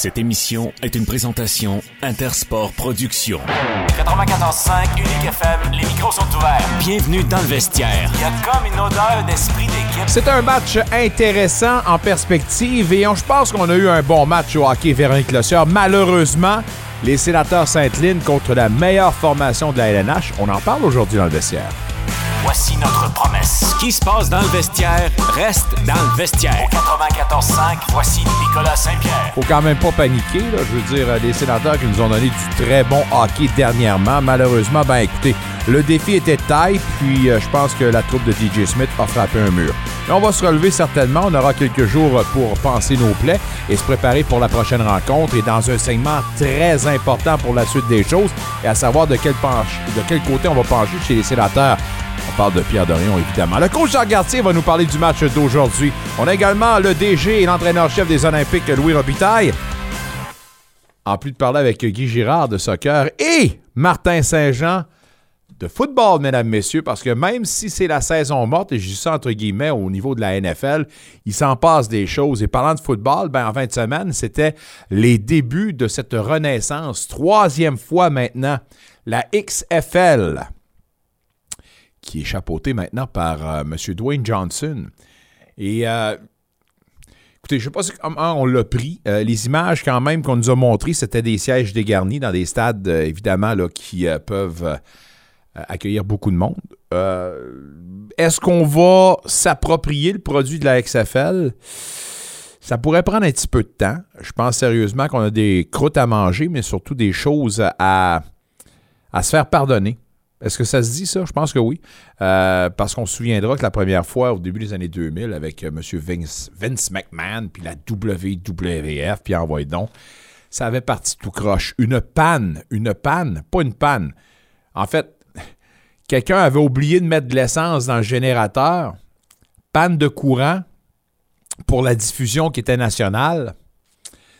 Cette émission est une présentation Intersport Productions. 94.5 Unique FM, les micros sont ouverts. Bienvenue dans le vestiaire. Il y a comme une odeur d'esprit d'équipe. C'est un match intéressant en perspective et on, je pense qu'on a eu un bon match au hockey Véronique Lossieur. Malheureusement, les sénateurs Sainte-Lyne contre la meilleure formation de la LNH. On en parle aujourd'hui dans le vestiaire. Voici notre promesse. Ce qui se passe dans le vestiaire reste dans le vestiaire. 94.5, voici Nicolas Saint-Pierre. Faut quand même pas paniquer. Là. Je veux dire, les sénateurs qui nous ont donné du très bon hockey dernièrement, malheureusement, ben écoutez, le défi était taille, puis euh, je pense que la troupe de DJ Smith a frappé un mur. On va se relever certainement. On aura quelques jours pour penser nos plaies et se préparer pour la prochaine rencontre et dans un segment très important pour la suite des choses, et à savoir de quel, penche, de quel côté on va pencher chez les sénateurs. On parle de Pierre Dorion, évidemment. Le coach Jean Gartier va nous parler du match d'aujourd'hui. On a également le DG et l'entraîneur-chef des Olympiques, Louis Robitaille. En plus de parler avec Guy Girard de soccer et Martin Saint-Jean de football, mesdames, messieurs, parce que même si c'est la saison morte, et je dis ça entre guillemets au niveau de la NFL, il s'en passe des choses. Et parlant de football, ben, en fin de semaine, c'était les débuts de cette renaissance. Troisième fois maintenant, la XFL qui est chapeauté maintenant par euh, M. Dwayne Johnson. Et euh, écoutez, je ne sais pas comment on l'a pris. Euh, les images quand même qu'on nous a montrées, c'était des sièges dégarnis dans des stades, évidemment, là, qui peuvent accueillir beaucoup de monde. Est-ce qu'on va s'approprier le produit de la XFL? Ça pourrait prendre un petit peu de temps. Je pense sérieusement qu'on a des croûtes à manger, mais surtout des choses à, à se faire pardonner. Est-ce que ça se dit, ça? Je pense que oui. Euh, parce qu'on se souviendra que la première fois, au début des années 2000, avec euh, M. Vince, Vince, McMahon, puis la WWF, puis envoyé donc, ça avait parti tout croche. Une panne, une panne, pas une panne. En fait, quelqu'un avait oublié de mettre de l'essence dans le générateur, panne de courant pour la diffusion qui était nationale.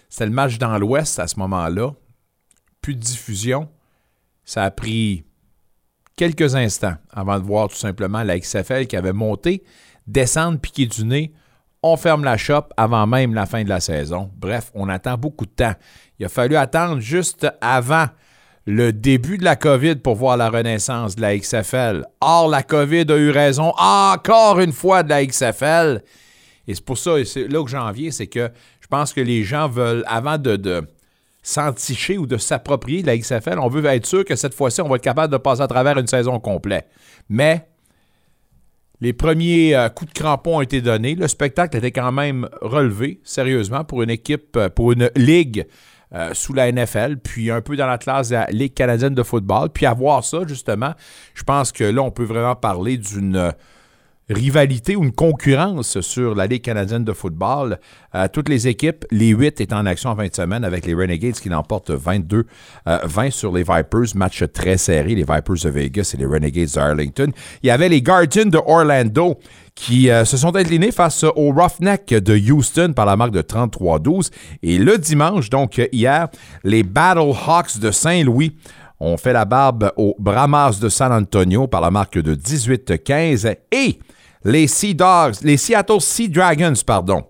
C'était le match dans l'Ouest à ce moment-là. Plus de diffusion. Ça a pris quelques instants avant de voir tout simplement la XFL qui avait monté, descendre, piquer du nez. On ferme la shop avant même la fin de la saison. Bref, on attend beaucoup de temps. Il a fallu attendre juste avant le début de la COVID pour voir la renaissance de la XFL. Or, la COVID a eu raison encore une fois de la XFL. Et c'est pour ça, c'est là que j'en viens, c'est que je pense que les gens veulent, avant de, de s'enticher ou de s'approprier de la XFL. On veut être sûr que cette fois-ci, on va être capable de passer à travers une saison complète. Mais les premiers euh, coups de crampon ont été donnés. Le spectacle était quand même relevé, sérieusement, pour une équipe, euh, pour une ligue euh, sous la NFL, puis un peu dans la classe de la Ligue canadienne de football. Puis à voir ça, justement, je pense que là, on peut vraiment parler d'une rivalité ou une concurrence sur la Ligue canadienne de football. Euh, toutes les équipes, les huit étant en action en 20 semaines avec les Renegades qui l'emportent 22-20 euh, sur les Vipers. Match très serré, les Vipers de Vegas et les Renegades d'Arlington. Il y avait les Guardians de Orlando qui euh, se sont inclinés face aux Roughnecks de Houston par la marque de 33-12. Et le dimanche, donc hier, les Battle Hawks de Saint-Louis ont fait la barbe aux Brahmas de San Antonio par la marque de 18-15 et les Sea Dogs, les Seattle Sea Dragons, pardon,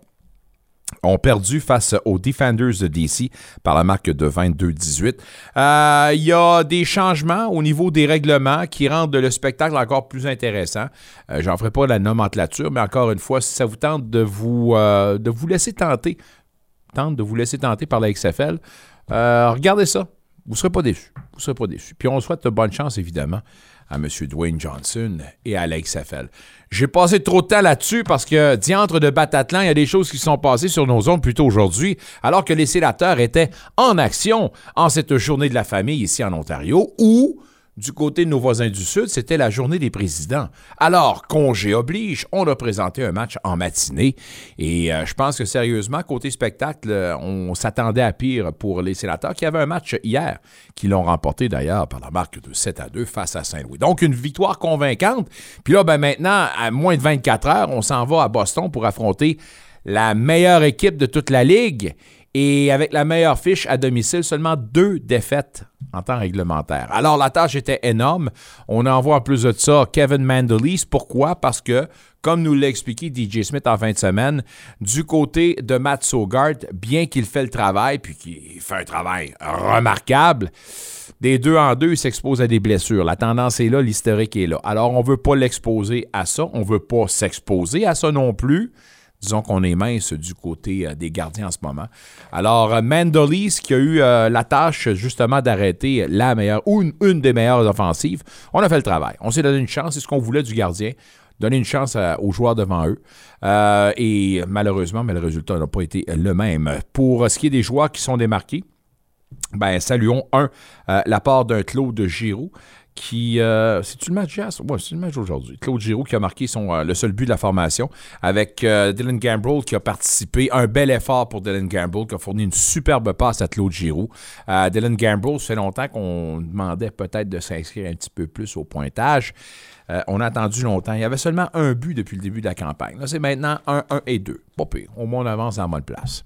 ont perdu face aux Defenders de DC par la marque de 22-18. Euh, il y a des changements au niveau des règlements qui rendent le spectacle encore plus intéressant. Euh, J'en ferai pas la nomenclature, mais encore une fois, si ça vous tente de vous, euh, de vous laisser tenter, tente de vous laisser tenter par la XFL, regardez ça. Vous ne serez pas déçus. Vous serez pas déçus. Puis on souhaite bonne chance, évidemment, à M. Dwayne Johnson et à XFL. J'ai passé trop de temps là-dessus parce que, diantre de Batatlan, il y a des choses qui sont passées sur nos ondes plutôt aujourd'hui, alors que les sénateurs étaient en action en cette journée de la famille ici en Ontario, où du côté de nos voisins du Sud, c'était la journée des présidents. Alors, congé oblige, on a présenté un match en matinée. Et euh, je pense que sérieusement, côté spectacle, on s'attendait à pire pour les sénateurs qui avaient un match hier, qui l'ont remporté d'ailleurs par la marque de 7 à 2 face à Saint-Louis. Donc, une victoire convaincante. Puis là, ben maintenant, à moins de 24 heures, on s'en va à Boston pour affronter la meilleure équipe de toute la ligue. Et avec la meilleure fiche à domicile, seulement deux défaites en temps réglementaire. Alors, la tâche était énorme. On envoie en plus de ça Kevin Mandelis. Pourquoi? Parce que, comme nous l'a expliqué DJ Smith en fin de semaine, du côté de Matt Sogard, bien qu'il fait le travail, puis qu'il fait un travail remarquable, des deux en deux, il s'expose à des blessures. La tendance est là, l'historique est là. Alors, on ne veut pas l'exposer à ça. On ne veut pas s'exposer à ça non plus. Disons qu'on est mince du côté euh, des gardiens en ce moment. Alors, euh, Mandolis, qui a eu euh, la tâche justement d'arrêter la meilleure ou une, des meilleures offensives, on a fait le travail. On s'est donné une chance, c'est ce qu'on voulait du gardien donner une chance aux joueurs devant eux. et malheureusement, mais le résultat n'a pas été le même. Pour ce qui est des joueurs qui sont démarqués, ben, saluons un, la part d'un Claude Giroux qui. Euh, C'est-tu le match jazz? Oui, c'est le match aujourd'hui. Claude Giroux qui a marqué son, euh, le seul but de la formation avec euh, Dylan Gamble qui a participé. Un bel effort pour Dylan Gamble qui a fourni une superbe passe à Claude Giroux. Dylan Gamble, ça fait longtemps qu'on demandait peut-être de s'inscrire un petit peu plus au pointage. on a attendu longtemps. Il y avait seulement un but depuis le début de la campagne. Là, c'est maintenant 1, 1 et 2. Pas. Au moins, on avance en bonne place.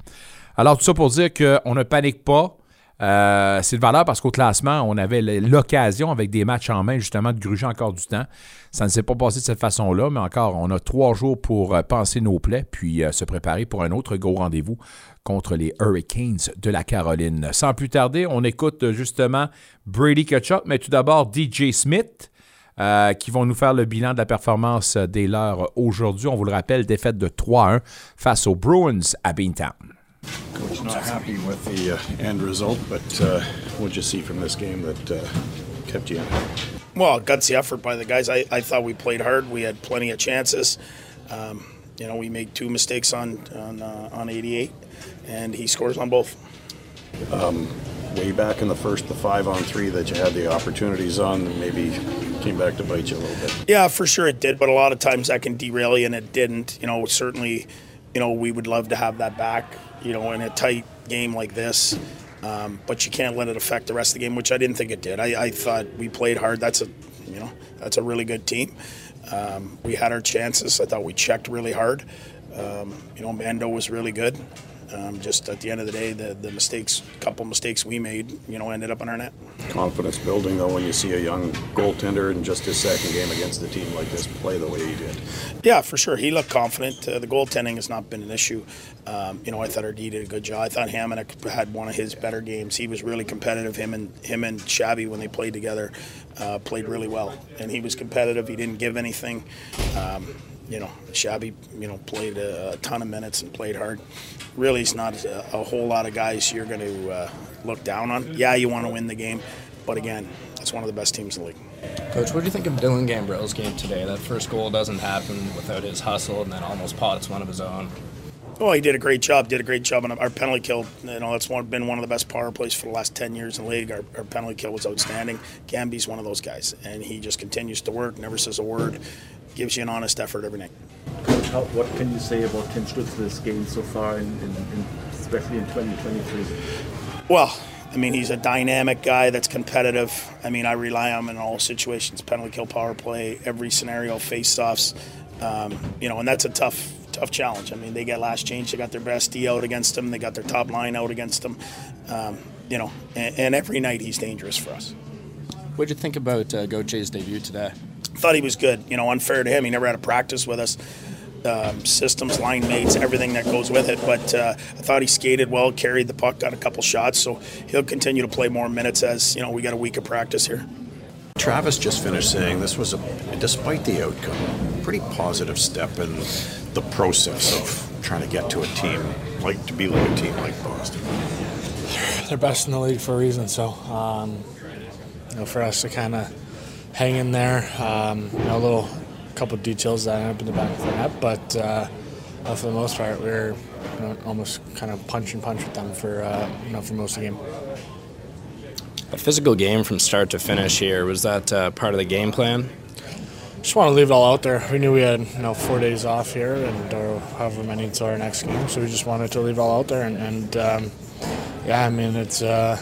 Alors, tout ça pour dire qu'on ne panique pas. Euh, c'est de valeur parce qu'au classement, on avait l'occasion, avec des matchs en main, justement, de gruger encore du temps. Ça ne s'est pas passé de cette façon-là, mais encore, on a trois jours pour euh, penser nos plaies, puis euh, se préparer pour un autre gros rendez-vous contre les Hurricanes de la Caroline. Sans plus tarder, on écoute justement Brady Ketchup, mais tout d'abord DJ Smith. qui vont nous faire le bilan de la performance des leurs aujourd'hui. On vous le rappelle, défaite de 3-1 face aux Bruins à Beantown. Coach, not happy with the uh, end result, but uh, what did you see from this game that uh, kept you in? Well, gutsy effort by the guys. I, I thought we played hard. We had plenty of chances. Um, you know, we made two mistakes on on, uh, on 88, and he scores on both. Um, way back in the first, the five on three that you had the opportunities on, maybe came back to bite you a little bit. Yeah, for sure it did, but a lot of times that can derail you, and it didn't. You know, certainly, you know, we would love to have that back you know, in a tight game like this. Um, but you can't let it affect the rest of the game, which I didn't think it did. I, I thought we played hard. That's a, you know, that's a really good team. Um, we had our chances. I thought we checked really hard. Um, you know, Mando was really good. Um, just at the end of the day, the, the mistakes, couple mistakes we made, you know, ended up on our net. Confidence building, though, when you see a young goaltender in just his second game against a team like this play the way he did. Yeah, for sure. He looked confident. Uh, the goaltending has not been an issue. Um, you know, I thought our D did a good job. I thought Hammond had one of his better games. He was really competitive. Him and him and Shabby when they played together uh, played really well, and he was competitive. He didn't give anything. Um, you know, Shabby, you know, played a, a, ton of minutes and played hard. Really, it's not a, a whole lot of guys you're going to uh, look down on. Yeah, you want to win the game, but again, it's one of the best teams in the league. Coach, what do you think of Dylan Gambrell's game today? That first goal doesn't happen without his hustle, and then almost pots one of his own. Oh, he did a great job. Did a great job on our penalty kill. You know, that's one, been one of the best power plays for the last ten years in the league. Our, our penalty kill was outstanding. Gamby's one of those guys, and he just continues to work. Never says a word gives you an honest effort every night. Coach, how, what can you say about Tim Stutzler's game so far, in, in, in, especially in 2023? Well, I mean, he's a dynamic guy that's competitive. I mean, I rely on him in all situations penalty kill, power play, every scenario, face offs. Um, you know, and that's a tough, tough challenge. I mean, they get last change, they got their best D out against him, they got their top line out against them. Um, you know, and, and, every night he's dangerous for us. What did you think about uh, Gautier's debut today? Thought he was good. You know, unfair to him. He never had a practice with us. Um, systems, line mates, everything that goes with it. But uh, I thought he skated well, carried the puck, got a couple shots. So he'll continue to play more minutes as you know we got a week of practice here. Travis just finished saying this was a, despite the outcome, pretty positive step in the process of trying to get to a team like to be like a team like Boston. They're best in the league for a reason. So, um, you know, for us to kind of hang in there. Um, you know, a little couple details that end up in the back of the net, but uh, for the most part, we are you know, almost kind of punch and punch with them for uh, you know for most of the game. A physical game from start to finish here was that uh, part of the game plan. Just want to leave it all out there. We knew we had you know four days off here, and or however many until our next game, so we just wanted to leave it all out there. And, and um, yeah, I mean it's uh,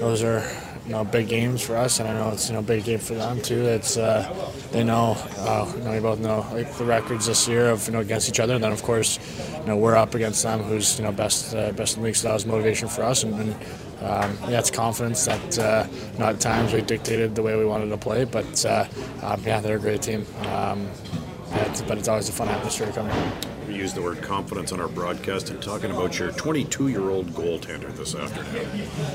those are you know big games for us, and I know it's you know big game for them too. It's uh, they know uh, you know we both know like the records this year of you know against each other. And then of course, you know we're up against them, who's you know best uh, best in the league. So that was motivation for us, and, and um, yeah, it's confidence that uh, you know, at times we dictated the way we wanted to play, but uh, um, yeah, they're a great team. Um, yeah, it's, but it's always a fun atmosphere to come here. We used the word confidence on our broadcast and talking about your 22 year old goaltender this afternoon.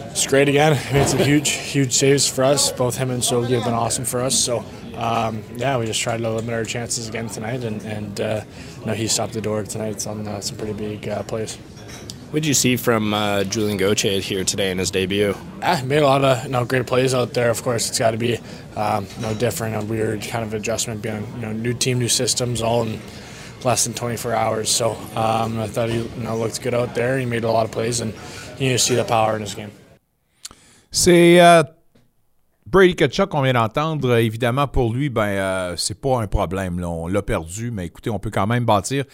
It's great again. I mean, it's a huge, huge saves for us. Both him and Sogi have been awesome for us. So, um, yeah, we just tried to limit our chances again tonight, and, and uh, you know, he stopped the door tonight on uh, some pretty big uh, plays. What did you see from uh, Julian Gauthier here today in his debut? Yeah, made a lot of you know, great plays out there. Of course, it's got to be um, you know, different, a weird kind of adjustment, being you know, new team, new systems, all in less than 24 hours. So um, I thought he looked good out there. He made a lot of plays, and you see the power in his game. C'est euh, Brady Kachuk qu'on vient d'entendre. Évidemment, pour lui, ben euh, c'est pas un problème. On l'a perdu, mais écoutez, on peut quand même bâtir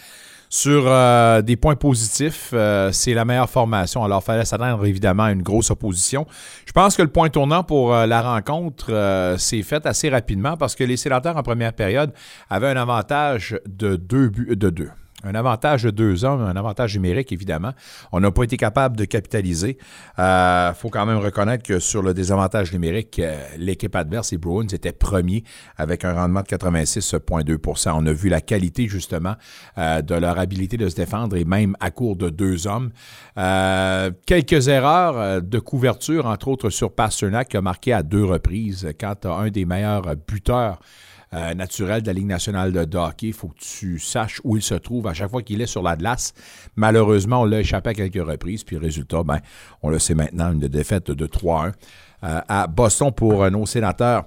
sur euh, des points positifs. Euh, c'est la meilleure formation. Alors, il fallait s'attendre évidemment à une grosse opposition. Je pense que le point tournant pour euh, la rencontre s'est fait assez rapidement parce que les sénateurs en première période avaient un avantage de deux buts de deux un avantage de deux hommes, un avantage numérique, évidemment. On n'a pas été capable de capitaliser. Il euh, faut quand même reconnaître que sur le désavantage numérique, euh, l'équipe adverse, les Bruins, était premier avec un rendement de 86,2% On a vu la qualité, justement, euh, de leur habilité de se défendre et même à court de deux hommes. Quelques erreurs de couverture, entre autres sur Pasternak, qui a marqué à deux reprises quand un des meilleurs buteurs euh, naturel de la Ligue nationale de hockey. Il faut que tu saches où il se trouve à chaque fois qu'il est sur la glace. Malheureusement, on l'a échappé à quelques reprises. Puis résultat, ben, on le sait maintenant, une défaite de 3-1 euh, à Boston pour euh, nos sénateurs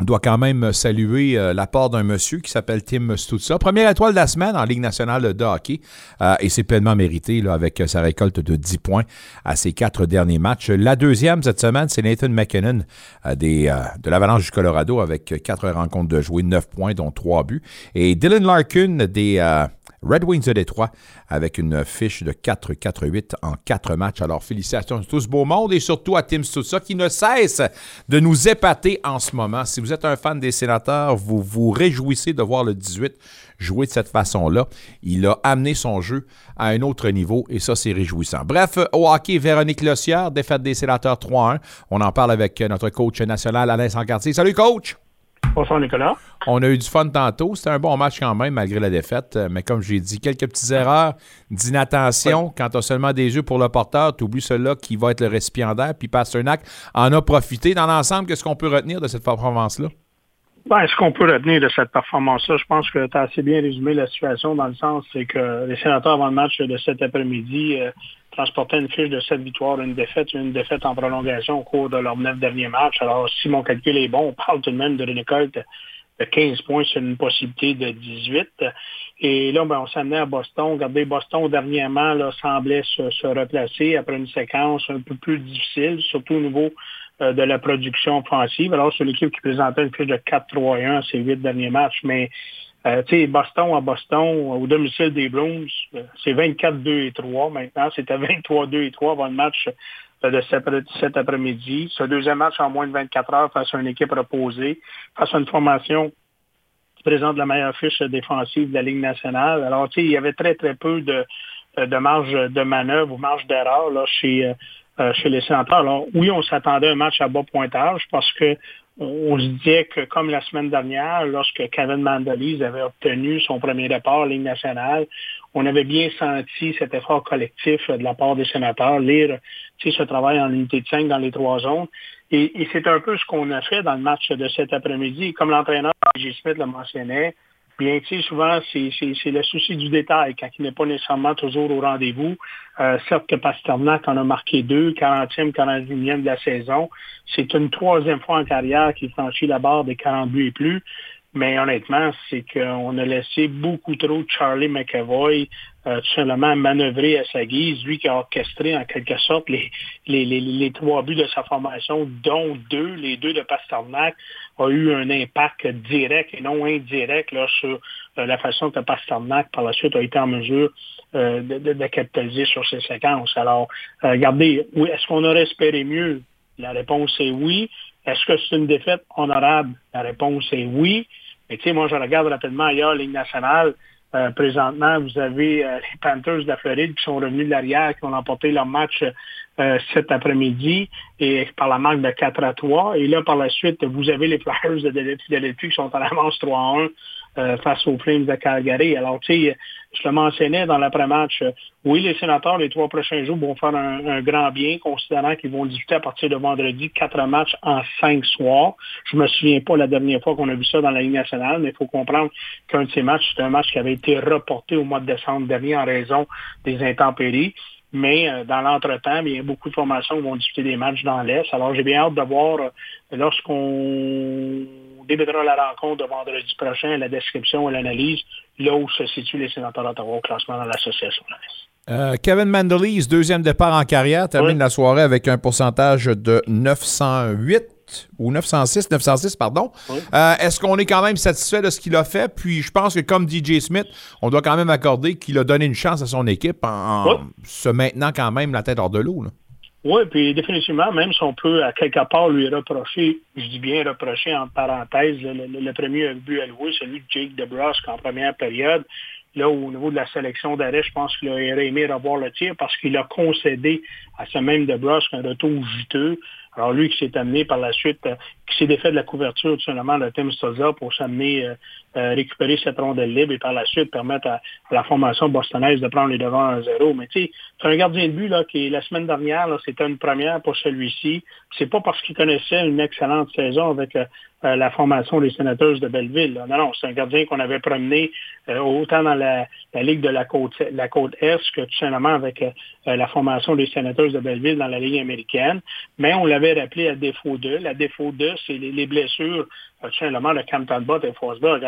doit quand même saluer euh, l'apport d'un monsieur qui s'appelle Tim Stutza. Première étoile de la semaine en Ligue nationale de hockey euh, et c'est pleinement mérité là, avec sa récolte de 10 points à ses quatre derniers matchs. La deuxième cette semaine, c'est Nathan McKinnon euh, des, de l'Avalanche du Colorado avec quatre rencontres de jouer, 9 points dont 3 buts. Et Dylan Larkin des Red Wings de Détroit avec une fiche de 4-4-8 en 4 matchs. Alors, félicitations à tout ce beau monde et surtout à Tim Stutza qui ne cesse de nous épater en ce moment. Si vous êtes un fan des sénateurs, vous vous réjouissez de voir le 18 jouer de cette façon-là. Il a amené son jeu à un autre niveau et ça, c'est réjouissant. Bref, au hockey, Véronique Lossière, défaite des sénateurs 3-1. On en parle avec notre coach national, Alain Sancartier. Salut, coach! Bonsoir, Nicolas. On a eu du fun tantôt. C'était un bon match quand même, malgré la défaite. Mais comme j'ai dit, quelques petites erreurs d'inattention. Quand tu as seulement des yeux pour le porteur, tu oublies celui-là qui va être le récipiendaire. Puis Pasternak en a profité. Dans l'ensemble, qu'est-ce qu'on peut retenir de cette performance-là? Ben, ce qu'on peut retenir de cette performance-là, je pense que tu as assez bien résumé la situation dans le sens, c'est que les sénateurs avant le match de cet après-midi euh, transportaient une fiche de sept victoires, une défaite, une défaite en prolongation au cours de leurs neuf derniers matchs. Alors, si mon calcul est bon, on parle tout de même de récolte de 15 points sur une possibilité de 18. Et là, ben, on s'amenait à Boston. Regardez, Boston, dernièrement, là, semblait se, se replacer après une séquence un peu plus difficile, surtout au niveau euh, de la production offensive. Alors, c'est l'équipe qui présentait une fiche de 4-3-1 à ses huit derniers matchs, mais euh, tu sais, Boston à Boston, au domicile des Bruins, euh, c'est 24-2 et 3 maintenant. C'était 23-2 et 3 avant le match de cet après-midi. Ce deuxième match en moins de 24 heures face à une équipe reposée, face à une formation qui présente la meilleure fiche défensive de la Ligue nationale. Alors, tu sais, il y avait très, très peu de, de marge de manœuvre ou marge d'erreur là chez euh, chez les sénateurs. Alors, oui, on s'attendait à un match à bas pointage parce que on se disait que, comme la semaine dernière, lorsque Kevin Mandalise avait obtenu son premier départ en Ligue nationale, on avait bien senti cet effort collectif de la part des sénateurs, lire ce travail en unité de 5 dans les trois zones. Et, et c'est un peu ce qu'on a fait dans le match de cet après-midi. Comme l'entraîneur J. Smith le mentionnait, Bien, tu souvent, c'est le souci du détail quand il n'est pas nécessairement toujours au rendez-vous. Euh, certes que Pasternak en a marqué deux, 40e, 41e de la saison. C'est une troisième fois en carrière qu'il franchit la barre des 40 buts et plus. Mais honnêtement, c'est qu'on a laissé beaucoup trop Charlie McAvoy euh, tout simplement manœuvrer à sa guise, lui qui a orchestré en quelque sorte les, les, les, les, trois buts de sa formation, dont deux, les deux de Pasternak, a eu un impact direct et non indirect là, sur euh, la façon que Pasternak, par la suite, a été en mesure euh, de, de, capitaliser sur ces séquences. Alors, regardez, est-ce qu'on aurait espéré mieux? La réponse est oui. Est-ce que c'est une défaite honorable? La réponse est oui. Mais tu sais, moi, je regarde rapidement ailleurs, Ligue nationale. Euh, présentement, vous avez euh, les Panthers de la Floride qui sont revenus de l'arrière, qui ont remporté leur match euh, cet après-midi et par la marque de 4 à 3. Et là, par la suite, vous avez les Flyers de Philadelphie qui sont en avance 3 à 1 euh, face aux Flames de Calgary. Alors, tu sais, je le mentionnais dans l'après-match, euh, oui, les sénateurs, les trois prochains jours, vont faire un, grand bien, considérant qu'ils vont discuter à partir de vendredi quatre matchs en cinq soirs. Je me souviens pas la dernière fois qu'on a vu ça dans la Ligue nationale, mais il faut comprendre qu'un de ces matchs, c'est un match qui avait été reporté au mois de décembre dernier en raison des intempéries. Mais euh, dans l'entretemps, il y a beaucoup de formations qui vont discuter des matchs dans l'Est. Alors, j'ai bien hâte de voir lorsqu'on débutera la rencontre de vendredi prochain, la description et l'analyse, là où se situent les sénateurs d'Ottawa au classement dans l'association euh, Kevin Mandelise, deuxième départ en carrière, termine la soirée avec un pourcentage de 908 ou 906, 906, pardon. Euh, est-ce qu'on est quand même satisfait de ce qu'il a fait? Puis je pense que comme DJ Smith, on doit quand même accorder qu'il a donné une chance à son équipe en, se maintenant quand même la tête hors de l'eau. Oui, puis définitivement, même si on peut à quelque part lui reprocher, je dis bien reprocher en parenthèse, le, premier but alloué, celui de Jake DeBrusque en première période, là, au niveau de la sélection d'arrêt, je pense qu'il aurait aimé revoir le tir parce qu'il a concédé à ce même DeBrusque un retour juteux. Alors lui qui s'est amené par la suite, euh, qui s'est défait de la couverture tout simplement de Tim Stoza pour s'amener euh, euh, récupérer cette rondelle libre et par la suite permettre à, la formation bostonaise de prendre les devants à zéro. Mais tu sais, c'est un gardien de but là, qui la semaine dernière, c'était une première pour celui-ci. C'est pas parce qu'il connaissait une excellente saison avec la formation des sénateurs de Belleville. Non, non, c'est un gardien qu'on avait promené autant dans la, Ligue de la côte, la côte Est que tout simplement avec la formation des sénateurs de Belleville dans la Ligue américaine. Mais on l'avait rappelé à défaut de. La défaut de, c'est les, blessures tout simplement de Cam Talbot et Forsberg.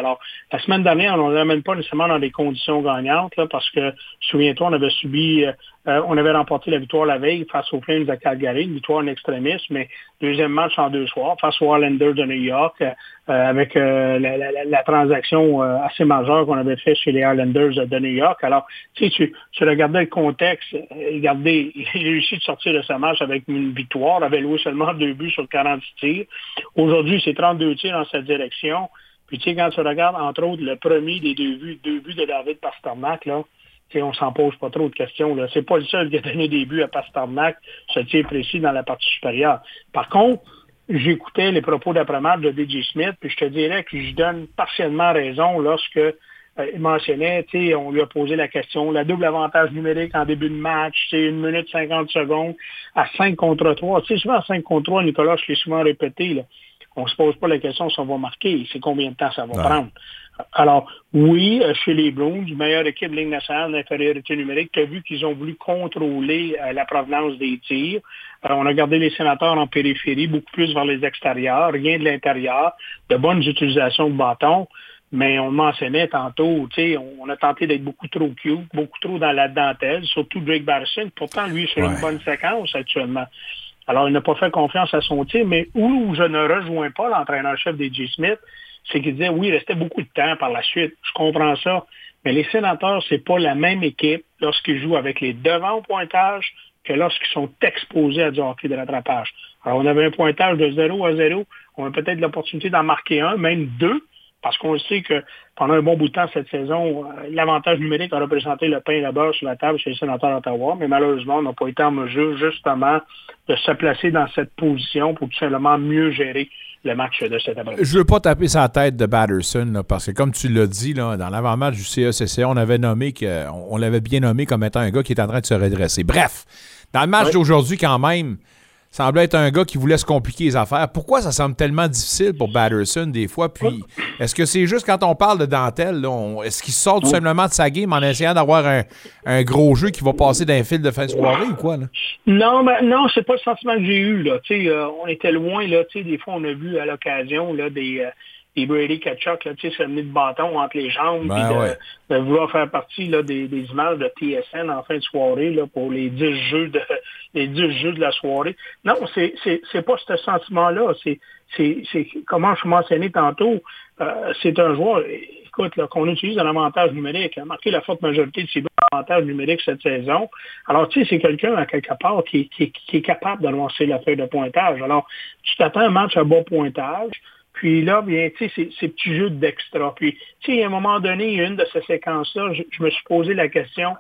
La semaine dernière, on ne l'amène pas nécessairement dans des conditions gagnantes, parce que, souviens-toi, on avait subi, euh, euh, on avait remporté la victoire la veille face aux Flames de Calgary, une victoire en extrémisme, mais deuxième match en deux soirs face aux Islanders de New York, euh, avec la, transaction assez majeure qu'on avait fait chez les Islanders de New York. Alors, tu sais, tu, regardais le contexte, regardez, il a réussi de sortir de sa match avec une victoire, avait loué seulement deux buts sur 40 tirs. Aujourd'hui, c'est 32 tirs en cette direction. Puis tu sais, quand tu regardes, entre autres, le premier des deux buts, deux buts de David Pasternak, là, tu on s'en pose pas trop de questions. Là. C'est pas le seul qui a donné des buts à Pasternak, ce tir précis dans la partie supérieure. Par contre, j'écoutais les propos d'après-match de DJ Smith, puis je te dirais que je donne partiellement raison lorsque euh, il mentionnait, tu sais, on lui a posé la question, la double avantage numérique en début de match, c'est une minute 50 secondes à 5 contre 3. Tu sais, souvent à 5 contre 3, Nicolas, je l'ai souvent répété, là on se pose pas la question si on va marquer, c'est combien de temps ça va prendre. Alors, oui, euh, chez les Bruins, meilleure équipe Ligue nationale d'infériorité numérique, tu as vu qu'ils ont voulu contrôler euh, la provenance des tirs. Alors, on a gardé les sénateurs en périphérie, beaucoup plus vers les extérieurs, rien de l'intérieur, de bonnes utilisations de bâtons. Mais on mentionnait tantôt, tu sais, on a tenté d'être beaucoup trop cute, beaucoup trop dans la dentelle, surtout Drake Barrison. Pourtant, lui, c'est une bonne séquence actuellement. Alors, il n'a pas fait confiance à son tir, mais où je ne rejoins pas l'entraîneur-chef des J. Smith, c'est qu'il disait, oui, il restait beaucoup de temps par la suite. Je comprends ça. Mais les sénateurs, c'est pas la même équipe lorsqu'ils jouent avec les devants au pointage que lorsqu'ils sont exposés à du hockey de rattrapage. Alors, on avait un pointage de 0 à 0. On a peut-être l'opportunité d'en marquer un, même deux, parce qu'on sait que pendant un bon bout de temps cette saison, euh, l'avantage numérique a représenté le pain et la beurre sur la table chez les sénateurs d'Ottawa, mais malheureusement, on n'a pas été en mesure justement de se placer dans cette position pour tout simplement mieux gérer le match de cet après Je veux pas taper sa tête de Batterson, parce que comme tu l'as dit, là, dans l'avant-match du CECC, on avait nommé que, on l'avait bien nommé comme étant un gars qui est en train de se redresser. Bref, dans le match d'aujourd'hui, quand même, semblait être un gars qui voulait se compliquer les affaires. Pourquoi ça semble tellement difficile pour Batterson des fois? Puis, est-ce que c'est juste quand on parle de dentelle, est-ce qu'il sort tout simplement de sa game en essayant d'avoir un, gros jeu qui va passer d'un fil de fin de soirée ou quoi? Là? Non, ben, non, c'est pas le sentiment que j'ai eu. Là. Euh, on était loin, là, des fois on a vu à l'occasion des, euh, et Brady Kachuk, là, tu sais, se de bâton entre les jambes, ben de, vouloir faire partie là, des, des, images de TSN en fin de soirée là, pour les 10 jeux de les 10 jeux de la soirée. Non, c'est c'est pas ce sentiment-là. C'est c'est comment je mentionnais tantôt, euh, c'est un joueur. écoute, qu'on utilise un avantage numérique. A marqué la forte majorité de ses buts en avantage numérique cette saison. Alors, tu sais, c'est quelqu'un, à quelque part, qui, qui, qui est capable de lancer la feuille de pointage. Alors, tu t'attends à un match à bon pointage. Puis là, bien, tu sais, ces petits jeux d'extra. Puis, tu sais, à un moment donné, une de ces séquences-là, je, me suis posé la question,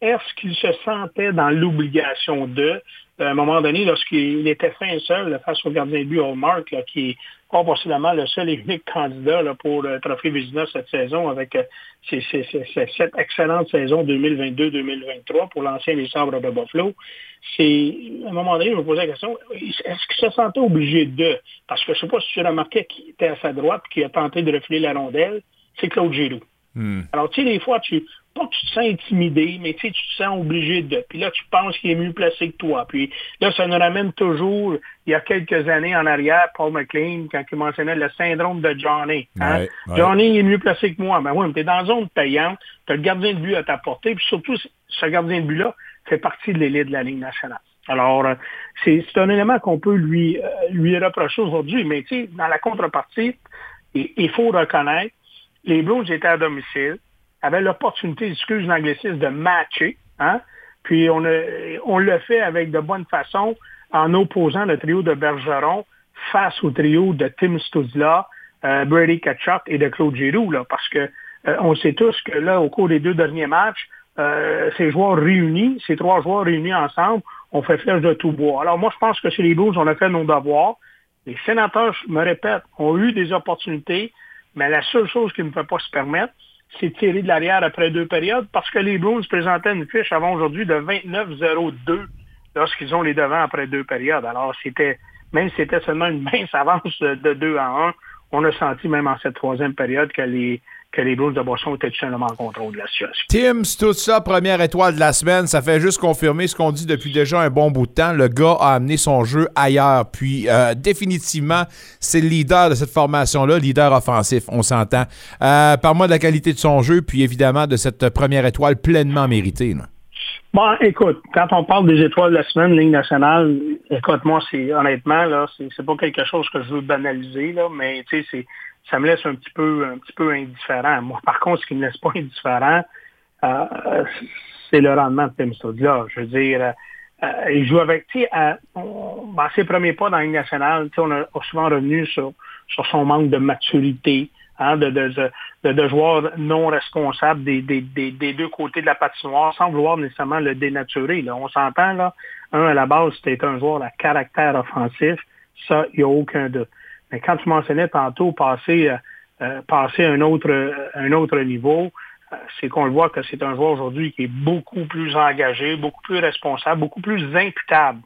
est-ce qu'il se sentait dans l'obligation de, à un moment donné, lorsqu'il était fin seul face au gardien de but Hallmark, là, qui pas possiblement le seul et unique candidat là, pour le trophée Vizina cette saison avec cette excellente saison 2022-2023 pour l'ancien Les Sabres de Buffalo. C'est, à un moment donné, je me posais la question, est-ce qu'il se sentait obligé de, parce que je ne sais pas si tu remarqué qui était à sa droite et qui a tenté de refiler la rondelle, c'est Claude Giroux. Hmm. Alors, tu sais, des fois, tu, pas que tu te sens intimidé, mais tu te sens obligé de. Puis là, tu penses qu'il est mieux placé que toi. Puis là, ça nous ramène toujours, il y a quelques années en arrière, Paul McLean, quand il mentionnait le syndrome de Johnny. Hein? Johnny est mieux placé que moi. Mais ben oui, mais tu es dans une zone payante, tu as le gardien de but à ta portée, puis surtout, ce gardien de but-là fait partie de l'élite de la Ligue nationale. Alors, euh, c'est un élément qu'on peut lui, euh, lui reprocher aujourd'hui, mais tu sais, dans la contrepartie, il faut reconnaître, les Blues étaient à domicile, avait l'opportunité, excuse l'anglicisme, de matcher. Hein? Puis on, le fait avec de bonne façon en opposant le trio de Bergeron face au trio de Tim Stuzla, euh, Brady Kachuk et de Claude Giroux, là, parce que euh, on sait tous que là, au cours des deux derniers matchs, euh, ces joueurs réunis, ces trois joueurs réunis ensemble, ont fait flèche de tout bois. Alors moi, je pense que chez les Blues, on a fait nos devoirs. Les sénateurs, je me répète, ont eu des opportunités, mais la seule chose qu'ils ne peuvent pas se permettre, c'est tiré de l'arrière après deux périodes parce que les Blues présentaient une fiche avant aujourd'hui de 29-0-2 lorsqu'ils ont les devants après deux périodes. Alors, c'était, même si c'était seulement une mince avance de 2 à 1, on a senti même en cette troisième période que les, que les Blues de Boston étaient tout en contrôle de la situation. Tim, tout ça, première étoile de la semaine, ça fait juste confirmer ce qu'on dit depuis déjà un bon bout de temps. Le gars a amené son jeu ailleurs. Puis, euh, définitivement, c'est le leader de cette formation-là, leader offensif, on s'entend. Euh, Par-moi de la qualité de son jeu, puis évidemment de cette première étoile pleinement méritée. Bon, écoute, quand on parle des étoiles de la semaine, Ligue nationale, écoute, moi, c'est honnêtement, là, c'est pas quelque chose que je veux banaliser, là, mais tu sais, ça me laisse un petit peu, un petit peu indifférent. Moi, par contre, ce qui me laisse pas indifférent, euh, c'est le rendement de Tim là. Je veux dire, euh, il joue avec, tu sais, ben, ses premiers pas dans la Ligue nationale, on a, souvent revenu sur, sur son manque de maturité, hein, de, de, de, de, joueurs non responsables des, des, des, des, deux côtés de la patinoire, sans vouloir nécessairement le dénaturer. Là. On s'entend, là, un, à la base, c'était un joueur à caractère offensif, ça, il n'y a aucun doute. Mais quand tu mentionnais tantôt passer, euh, euh passer un autre, un autre niveau, euh, c'est qu'on le voit que c'est un joueur aujourd'hui qui est beaucoup plus engagé, beaucoup plus responsable, beaucoup plus imputable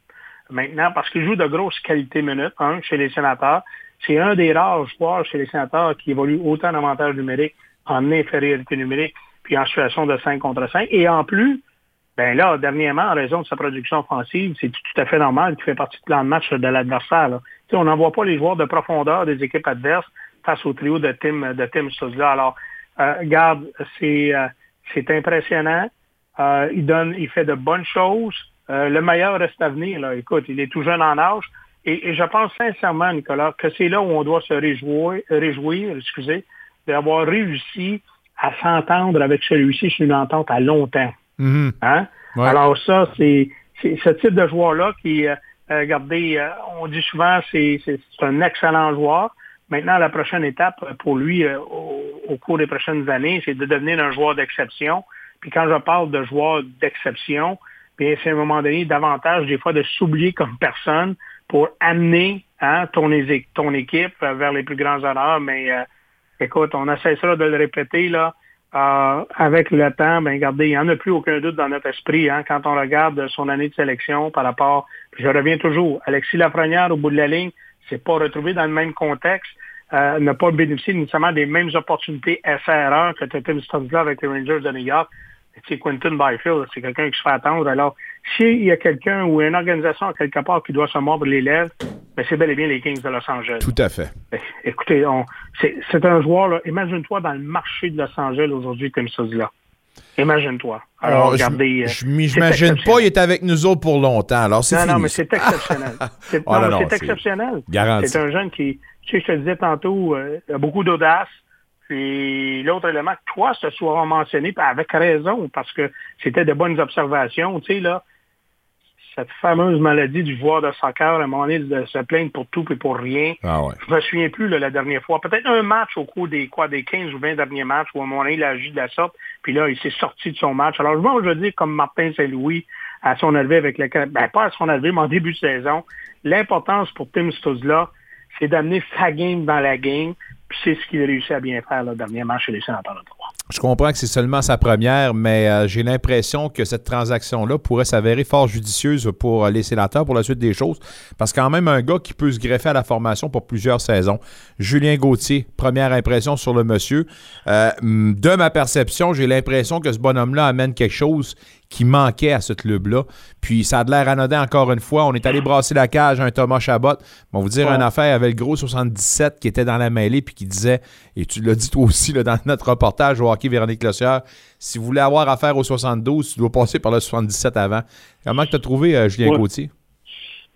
maintenant parce qu'il joue de grosses qualités minutes hein, chez les sénateurs. C'est un des rares joueurs chez les sénateurs qui évolue autant en avantage numérique, en infériorité numérique, puis en situation de 5 contre 5. Et en plus, ben là, dernièrement, en raison de sa production offensive, c'est tout à fait normal qu'il fait partie du plan de match de l'adversaire. On n'envoie pas les joueurs de profondeur des équipes adverses face au trio de Tim de Tim Suzla. Alors, euh, regarde, c'est euh, impressionnant. Euh, il donne, il fait de bonnes choses. Euh, le meilleur reste à venir. Écoute, il est tout jeune en âge. Et, je pense sincèrement, Nicolas, que c'est là où on doit se réjouir, réjouir excusez, d'avoir réussi à s'entendre avec celui-ci sur une entente à long terme. Mm-hmm. Hein? Alors ça, c'est ce type de joueur-là qui, euh, euh, regardez, euh, on dit souvent c'est un excellent joueur. Maintenant, la prochaine étape pour lui au, cours des prochaines années, c'est de devenir un joueur d'exception. Puis quand je parle de joueur d'exception, bien c'est à un moment donné davantage des fois de s'oublier comme personne pour amener hein, ton, équipe vers les plus grands honneurs. Mais écoute, on cessera de le répéter là. Euh, avec le temps, ben regardez, il n'y en a plus aucun doute dans notre esprit hein, quand on regarde son année de sélection par rapport. Je reviens toujours, Alexis Lafrenière au bout de la ligne, c'est pas retrouvé dans le même contexte, euh, n'a pas bénéficié nécessairement des mêmes opportunités SRR que Tim Stonesville avec les Rangers de New York. C'est Quentin Byfield, c'est quelqu'un qui se fait attendre. Alors, s'il y a quelqu'un ou une organisation quelque part qui doit se mordre les lèvres, ben, c'est bel et bien les Kings de Los Angeles. Tout à fait. Ben, écoutez, c'est un joueur, imagine-toi dans le marché de Los Angeles aujourd'hui comme ça là. Imagine-toi. Alors, regardez. Je, euh, m'imagine pas, il est avec nous autres pour longtemps. Alors, c'est Non, non, mais c'est exceptionnel. C'est oh, exceptionnel. C'est un jeune qui, tu sais, je te disais tantôt, euh, a beaucoup d'audace. Puis l'autre élément que toi, ce soir mentionné, avec raison, parce que c'était de bonnes observations, tu sais, là, cette fameuse maladie du joueur de soccer, à un moment donné, de se plaindre pour tout et pour rien. Ah ouais. Je me souviens plus là, la dernière fois. Peut-être un match au cours des quoi des 15 ou 20 derniers matchs où à un moment donné, il a agi de la sorte, puis là, il s'est sorti de son match. Alors, moi, je veux dire, comme Martin Saint-Louis, à son arrivée avec le ben pas à son arrivée, mais en début de saison, l'importance pour Tim Stuzla, c'est d'amener sa game dans la game, c'est ce qu'il a réussi à bien faire le dernier match chez les sénateurs de droit. Je comprends que c'est seulement sa première, mais euh, j'ai l'impression que cette transaction-là pourrait s'avérer fort judicieuse pour euh, les sénateurs pour la suite des choses. Parce quand même, un gars qui peut se greffer à la formation pour plusieurs saisons. Julien Gauthier, première impression sur le monsieur. Euh, de ma perception, j'ai l'impression que ce bonhomme-là amène quelque chose qui manquait à ce club-là. Puis ça a de l'air anodin encore une fois. On est allé brasser la cage à un Thomas Chabot. On vous dire une affaire avec le gros 77 qui était dans la mêlée puis qui disait, et tu l'as dit toi aussi là, dans notre reportage au hockey Véronique Lossière, si vous voulez avoir affaire au 72, tu dois passer par le 77 avant. Comment tu as trouvé euh, Julien Ouais. Gauthier?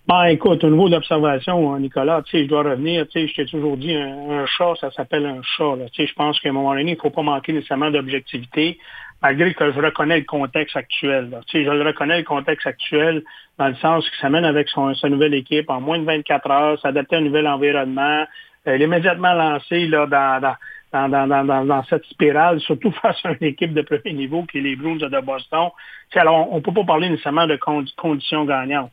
Ben, écoute, au niveau de l'observation, Nicolas, tu sais, je dois revenir, tu sais, je t'ai toujours dit, un, un chat, ça s'appelle un chat, là. Tu sais, je pense qu'à un moment donné, il ne faut pas manquer nécessairement d'objectivité, malgré que je reconnais le contexte actuel, là. Je le reconnais le contexte actuel, dans le sens qu'il s'amène avec son, sa nouvelle équipe en moins de 24 heures, s'adapter à un nouvel environnement, il est immédiatement lancé, là, dans, dans dans, dans, dans, cette spirale, surtout face à une équipe de premier niveau qui est les Bruins de Boston. Alors, on ne peut pas parler nécessairement de condi- conditions gagnantes.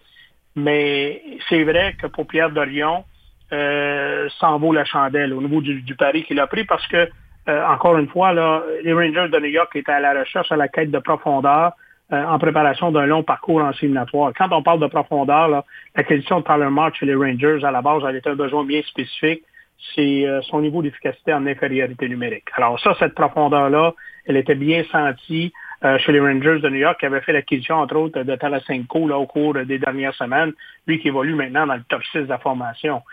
Mais c'est vrai que pour Pierre Dorion, euh, ça en vaut la chandelle au niveau du pari qu'il a pris parce que, euh, encore une fois, là, les Rangers de New York étaient à la recherche, à la quête de profondeur euh, en préparation d'un long parcours en éliminatoire. Quand on parle de profondeur, l'acquisition de Tyler March chez les Rangers, à la base, elle était un besoin bien spécifique. C'est euh, son niveau d'efficacité en infériorité numérique. Alors ça, cette profondeur-là, elle était bien sentie euh, chez les Rangers de New York qui avaient fait l'acquisition, entre autres, de Tarasenko là, au cours des dernières semaines, lui qui évolue maintenant dans le top 6 de la formation.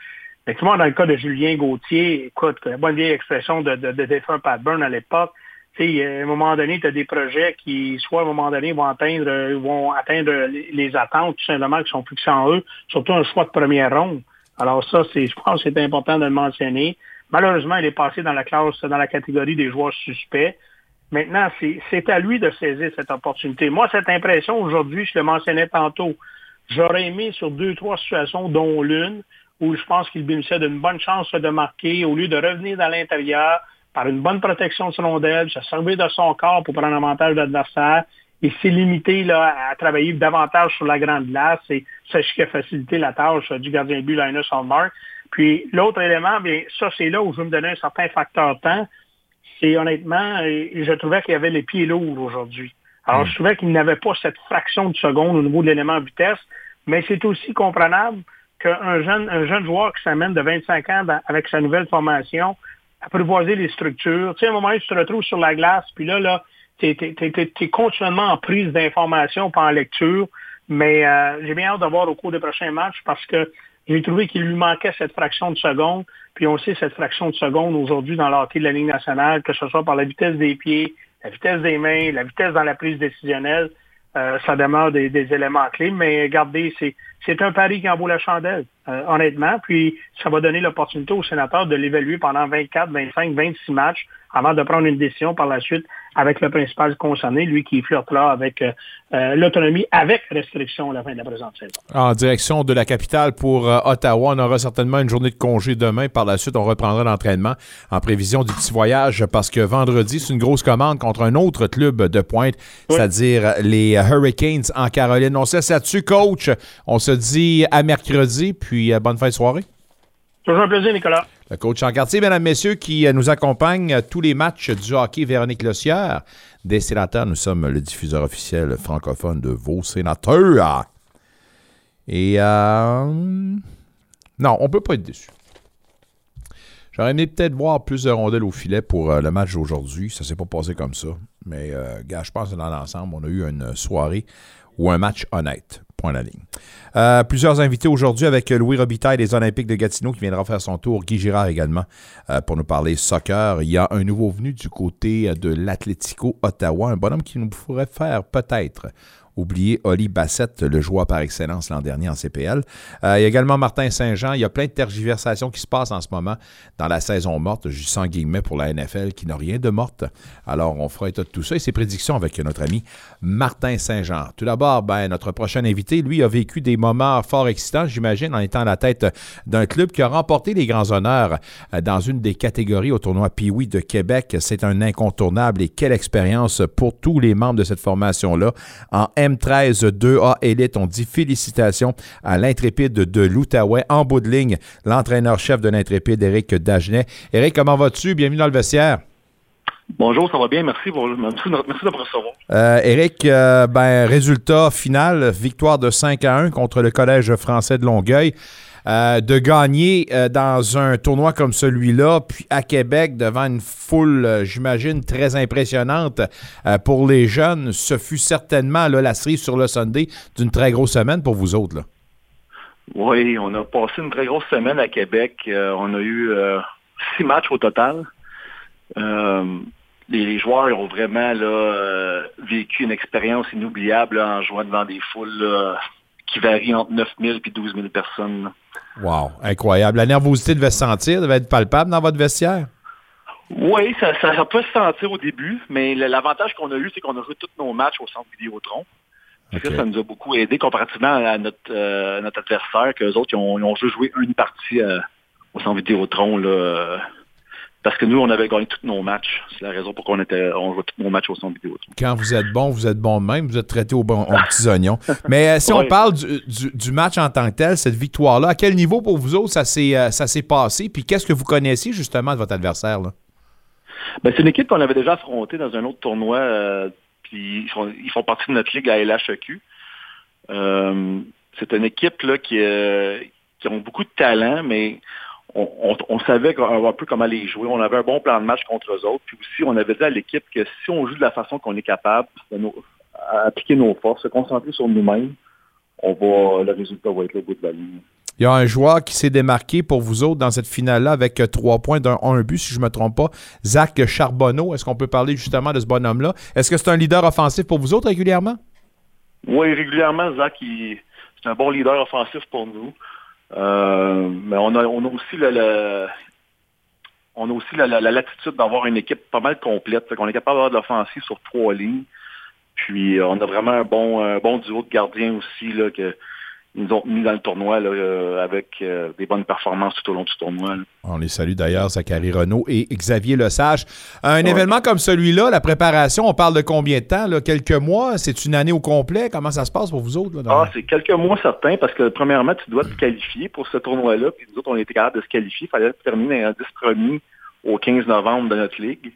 Effectivement, dans le cas de Julien Gauthier, écoute, la bonne vieille expression de, de, de Pat Byrne à l'époque, sais, à un moment donné, tu as des projets qui, soit à un moment donné, vont atteindre, euh, vont atteindre les, attentes tout simplement qui sont fixées en eux, surtout un choix de première ronde. Alors ça, c'est, je pense que c'est important de le mentionner. Malheureusement, il est passé dans la classe, dans la catégorie des joueurs suspects. Maintenant, c'est, c'est à lui de saisir cette opportunité. Moi, cette impression aujourd'hui, je le mentionnais tantôt, j'aurais aimé sur deux, trois situations, dont l'une, où je pense qu'il bénéficiait d'une bonne chance de marquer, au lieu de revenir dans l'intérieur par une bonne protection de son rondelle, se servir de son corps pour prendre avantage de l'adversaire, et s'est limité là, à travailler davantage sur la grande glace et ça ce qui a facilité la tâche du gardien de but Linus Hallmark. Puis l'autre élément, bien, ça c'est là où je veux me donner un certain facteur temps. C'est honnêtement, je trouvais qu'il y avait les pieds lourds aujourd'hui. Alors je trouvais qu'il n'avait pas cette fraction de seconde au niveau de l'élément vitesse, mais c'est aussi comprenable un jeune joueur qui s'amène de 25 ans avec sa nouvelle formation, apprivoiser les structures. Tu sais, à un moment donné, tu te retrouves sur la glace, puis là, là, tu es, continuellement en prise d'information, pas en lecture. Mais euh, j'ai bien hâte de voir au cours des prochains matchs parce que j'ai trouvé qu'il lui manquait cette fraction de seconde. Puis on sait cette fraction de seconde aujourd'hui dans le hockey de la Ligue nationale, que ce soit par la vitesse des pieds, la vitesse des mains, la vitesse dans la prise décisionnelle, euh, ça demeure des, des éléments clés. Mais regardez, c'est c'est un pari qui en vaut la chandelle, euh, honnêtement. Puis ça va donner l'opportunité aux sénateurs de l'évaluer pendant 24, 25, 26 matchs avant de prendre une décision par la suite avec le principal concerné, lui qui flirte là avec euh, euh, l'autonomie, avec restriction à la fin de la présente saison. En direction de la capitale pour euh, Ottawa, on aura certainement une journée de congé demain. Par la suite, on reprendra l'entraînement en prévision du petit voyage parce que vendredi, c'est une grosse commande contre un autre club de pointe, c'est-à-dire les Hurricanes en Caroline. On se laisse là-dessus, coach. On se dit à mercredi, puis euh, bonne fin de soirée. Toujours un plaisir, Nicolas. Le coach en quartier, mesdames, messieurs, qui euh, nous accompagne à tous les matchs du hockey Véronique Lossière. Des sénateurs, nous sommes le diffuseur officiel francophone de vos sénateurs. Et euh, non, on peut pas être déçu. J'aurais aimé peut-être voir plus de rondelles au filet pour euh, le match d'aujourd'hui. Ça s'est pas passé comme ça. Mais, euh, gars, je pense que dans l'ensemble, on a eu une soirée ou un match honnête. Point la ligne. Euh, plusieurs invités aujourd'hui avec Louis Robitaille des Olympiques de Gatineau qui viendra faire son tour. Guy Girard également euh, pour nous parler soccer. Il y a un nouveau venu du côté de l'Atlético Ottawa, un bonhomme qui nous pourrait faire peut-être oublier Oli Bassett, le joueur par excellence l'an dernier en CPL. Euh, il y a également Martin Saint-Jean. Il y a plein de tergiversations qui se passent en ce moment dans la saison morte, juste sans guillemets pour la NFL, qui n'a rien de morte. Alors, on fera état de tout ça et ses prédictions avec notre ami Martin Saint-Jean. Tout d'abord, ben, notre prochain invité, lui, a vécu des moments fort excitants, j'imagine, en étant à la tête d'un club qui a remporté les grands honneurs euh, dans une des catégories au tournoi Pee-Wee de Québec. C'est un incontournable et quelle expérience pour tous les membres de cette formation-là. En M13 2A Elite, on dit félicitations à l'intrépide de l'Outaouais. En bout de ligne, l'entraîneur-chef de l'intrépide, Éric Dagenet. Éric, comment vas-tu? Bienvenue dans le vestiaire. Bonjour, ça va bien, merci, merci, de me recevoir. Euh, Éric, euh, ben, résultat final, victoire de 5 à 1 contre le Collège français de Longueuil. Euh, de gagner euh, dans un tournoi comme celui-là, puis à Québec, devant une foule, euh, j'imagine, très impressionnante pour les jeunes, ce fut certainement là, la cerise sur le Sunday d'une très grosse semaine pour vous autres. Oui, on a passé une très grosse semaine à Québec. on a eu six matchs au total. Les, joueurs ont vraiment vécu une expérience inoubliable en jouant devant des foules qui varient entre 9 000 et 12 000 personnes. Wow, incroyable. La nervosité devait se sentir, devait être palpable dans votre vestiaire? Oui, ça, peut se sentir au début, mais l'avantage qu'on a eu, c'est qu'on a joué tous nos matchs au centre Vidéotron. Ça, nous a beaucoup aidé comparativement à notre, euh, notre adversaire, qu'eux autres, ils ont, ils juste joué une partie euh, au centre Vidéotron là, euh, parce que nous, on avait gagné tous nos matchs. C'est la raison pour qu'on était, on jouait tous nos matchs au centre vidéo. Quand vous êtes bon, vous êtes bon de même. Vous êtes traité aux, bon, petits oignons. Mais euh, si on parle du, match en tant que tel, cette victoire-là, à quel niveau pour vous autres ça s'est, euh, ça s'est passé? Puis qu'est-ce que vous connaissiez justement de votre adversaire? Là? Ben, c'est une équipe qu'on avait déjà affrontée dans un autre tournoi. Euh, puis ils font, partie de notre ligue à LHEQ. c'est une équipe là, qui, qui ont beaucoup de talent, mais on, savait un, peu comment les jouer. On avait un bon plan de match contre eux autres. Puis aussi, on avait dit à l'équipe que si on joue de la façon qu'on est capable, appliquer nos forces, se concentrer sur nous-mêmes, on va, le résultat va être là au bout de la ligne. Il y a un joueur qui s'est démarqué pour vous autres dans cette finale-là avec euh, trois points d'un un but, si je ne me trompe pas. Zach Charbonneau, est-ce qu'on peut parler justement de ce bonhomme-là? Est-ce que c'est un leader offensif pour vous autres régulièrement? Oui, régulièrement, Zach, c'est un bon leader offensif pour nous. Euh, mais on a, on a aussi le, on a aussi la, latitude d'avoir une équipe pas mal complète. On est capable d'avoir de l'offensive sur trois lignes. Puis euh, on a vraiment un bon, un bon duo de gardiens aussi là, que, nous ont mis dans le tournoi euh, avec euh, des bonnes performances tout au long du tournoi. On les salue d'ailleurs, Zachary Renault et Xavier Lesage. Un événement comme celui-là, la préparation, on parle de combien de temps? Quelques mois? C'est une année au complet? Comment ça se passe pour vous autres? ah, c'est quelques mois certains parce que premièrement, tu dois te qualifier pour ce tournoi-là. Puis nous autres, on était capables de se qualifier. Il fallait terminer un 10 premiers au 15 novembre de notre ligue.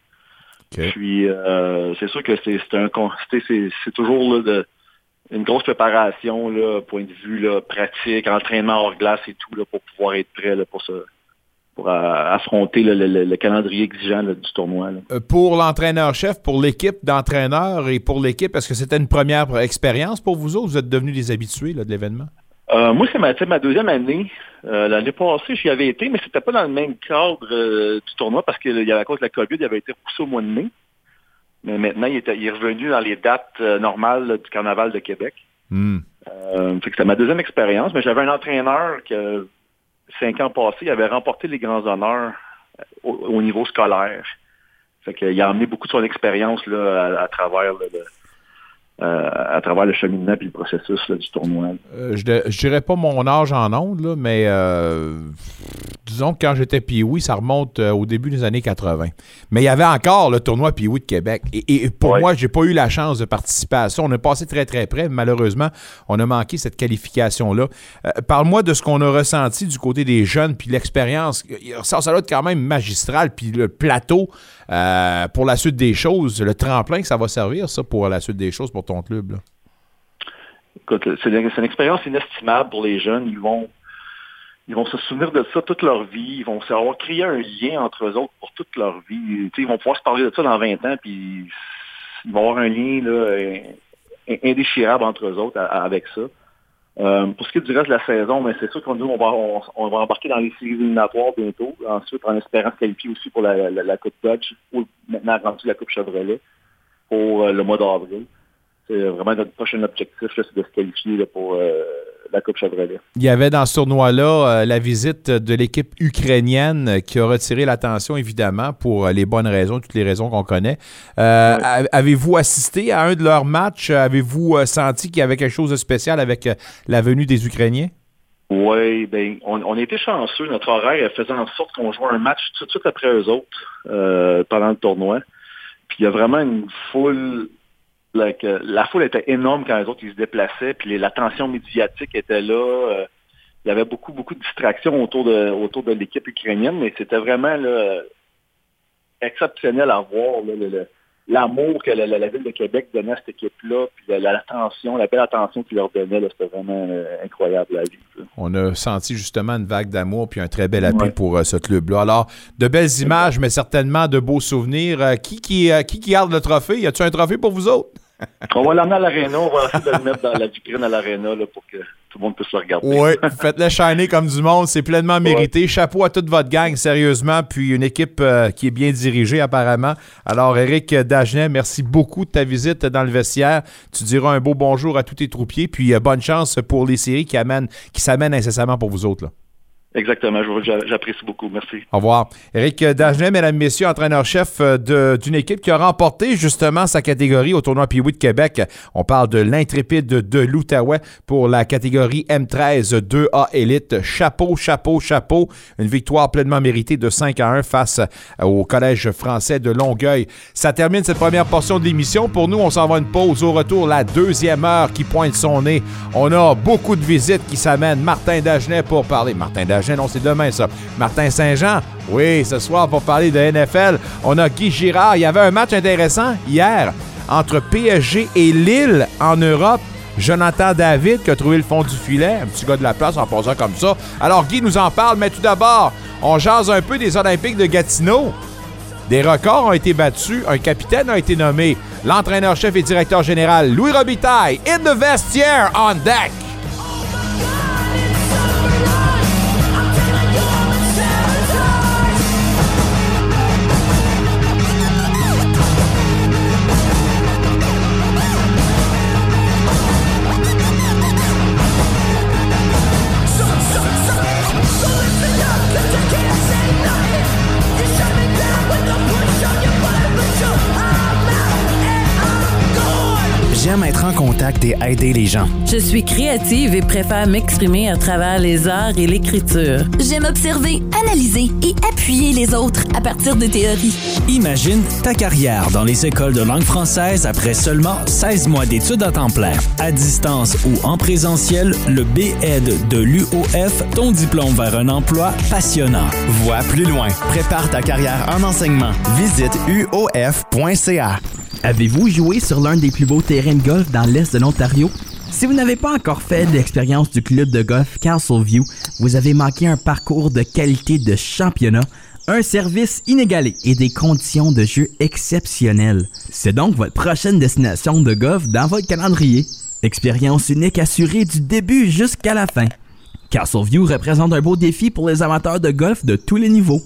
Puis euh, c'est sûr que c'est un c'est toujours là, de une grosse préparation, là, point de vue là, pratique, entraînement hors glace et tout, là, pour pouvoir être prêt là, pour pour euh, affronter le, calendrier exigeant du tournoi. Euh, pour l'entraîneur-chef, pour l'équipe d'entraîneurs et pour l'équipe, est-ce que c'était une première expérience pour vous autres? Vous êtes devenus des habitués de l'événement? Euh, moi, c'est ma, ma, deuxième année. L'année passée, j'y avais été, mais c'était pas dans le même cadre du tournoi parce qu'il y avait à cause de la COVID, il avait été repoussé au mois de mai. Mais maintenant, il est, revenu dans les dates euh, normales du Carnaval de Québec. Hmm. Euh, c'était ma deuxième expérience, mais j'avais un entraîneur qui, cinq ans passés, il avait remporté les grands honneurs euh, au, niveau scolaire. Fait qu'il a amené beaucoup de son expérience là, à, travers le, euh, à travers le cheminement et le processus du tournoi. Euh, je, ne dirais pas mon âge en ondes, mais euh, disons que quand j'étais Pioui, ça remonte au début des années 80. Mais il y avait encore le tournoi Pioui de Québec. Et, pour moi, moi, j'ai pas eu la chance de participer à ça. On est passé très, très près. malheureusement, on a manqué cette qualification-là. Parle-moi de ce qu'on a ressenti du côté des jeunes, puis l'expérience. Ça, ça doit être quand même magistral, puis le plateau pour la suite des choses, le tremplin que ça va servir, ça, pour la suite des choses pour club? c'est une, expérience inestimable pour les jeunes. Ils vont, ils vont se souvenir de ça toute leur vie. Ils vont savoir créer un lien entre eux autres pour toute leur vie. ils vont pouvoir se parler de ça dans 20 ans, puis ils vont avoir un lien indéchirable entre eux autres avec ça. Euh, pour ce qui est du reste de la saison, mais c'est sûr qu'on on va, on, va embarquer dans les séries éliminatoires bientôt. Ensuite, en espérant se qualifier aussi pour la, Coupe Dodge ou maintenant rendu la Coupe Chevrolet pour euh, le mois d'avril c'est vraiment notre prochain objectif, c'est de se qualifier pour euh, la Coupe Chevrolet. Il y avait dans ce tournoi-là la visite de l'équipe ukrainienne qui a retiré l'attention, évidemment, pour les bonnes raisons, toutes les raisons qu'on connaît. Avez-vous assisté à un de leurs matchs? Avez-vous senti qu'il y avait quelque chose de spécial avec la venue des Ukrainiens? Oui, ben, on, on était chanceux. Notre horaire faisait en sorte qu'on jouait un match tout de suite après eux autres pendant le tournoi. Puis il y a vraiment une foule la foule était énorme quand les autres ils se déplaçaient, puis l'attention médiatique était là. Euh, il y avait beaucoup, beaucoup de distractions autour de, autour de l'équipe ukrainienne, mais c'était vraiment exceptionnel à voir l'amour que la, ville de Québec donnait à cette équipe-là, puis l'attention, la, belle attention qu'il leur donnait, c'était vraiment euh, incroyable à vivre. On a senti justement une vague d'amour puis un très bel appui pour euh, ce club-là. Alors, de belles images, mais certainement de beaux souvenirs. qui, qui, qui, qui garde le trophée? Y a-t-il un trophée pour vous autres? on va l'emmener à l'aréna, on va essayer de le mettre dans la vitrine à l'aréna pour que tout le monde puisse le regarder. Oui, faites-le shiner comme du monde, c'est pleinement mérité. Chapeau à toute votre gang, sérieusement, puis une équipe euh, qui est bien dirigée apparemment. Alors, Eric Dagenet, merci beaucoup de ta visite dans le vestiaire. Tu diras un beau bonjour à tous tes troupiers, puis euh, bonne chance pour les séries qui, amènent, qui s'amènent incessamment pour vous autres. Là. Exactement, j'apprécie beaucoup. Merci. Au revoir. Éric Dagenet, mesdames, messieurs, entraîneur-chef euh, d'une équipe qui a remporté justement sa catégorie au tournoi Pee-Wee de Québec. On parle de l'intrépide de l'Outaouais pour la catégorie M13 2A Élite. Chapeau, chapeau, chapeau. Une victoire pleinement méritée de 5 à 1 face au Collège français de Longueuil. Ça termine cette première portion de l'émission. Pour nous, on s'en va une pause. Au retour, la deuxième heure qui pointe son nez. On a beaucoup de visites qui s'amènent. Martin Dagenet pour parler. Martin non, c'est demain, ça. Martin Saint-Jean, oui, ce soir, pour parler de NFL, on a Guy Girard. Il y avait un match intéressant hier entre PSG et Lille en Europe. Jonathan David qui a trouvé le fond du filet, un petit gars de la place en posant comme ça. Alors Guy nous en parle, mais tout d'abord, on jase un peu des Olympiques de Gatineau. Des records ont été battus, un capitaine a été nommé, l'entraîneur-chef et directeur général Louis Robitaille in the vestiaire on deck. En contact et aider les gens. Je suis créative et préfère m'exprimer à travers les arts et l'écriture. J'aime observer, analyser et appuyer les autres à partir de théories. Imagine ta carrière dans les écoles de langue française après seulement 16 mois d'études à temps plein. À distance ou en présentiel, le B-Ed de l'UOF, ton diplôme vers un emploi passionnant. Vois plus loin. Prépare ta carrière en enseignement. Visite uof.ca. Avez-vous joué sur l'un des plus beaux terrains de golf dans l'est de l'Ontario? Si vous n'avez pas encore fait l'expérience du club de golf Castleview, vous avez manqué un parcours de qualité de championnat, un service inégalé et des conditions de jeu exceptionnelles. C'est donc votre prochaine destination de golf dans votre calendrier. Expérience unique assurée du début jusqu'à la fin. Castleview représente un beau défi pour les amateurs de golf de tous les niveaux.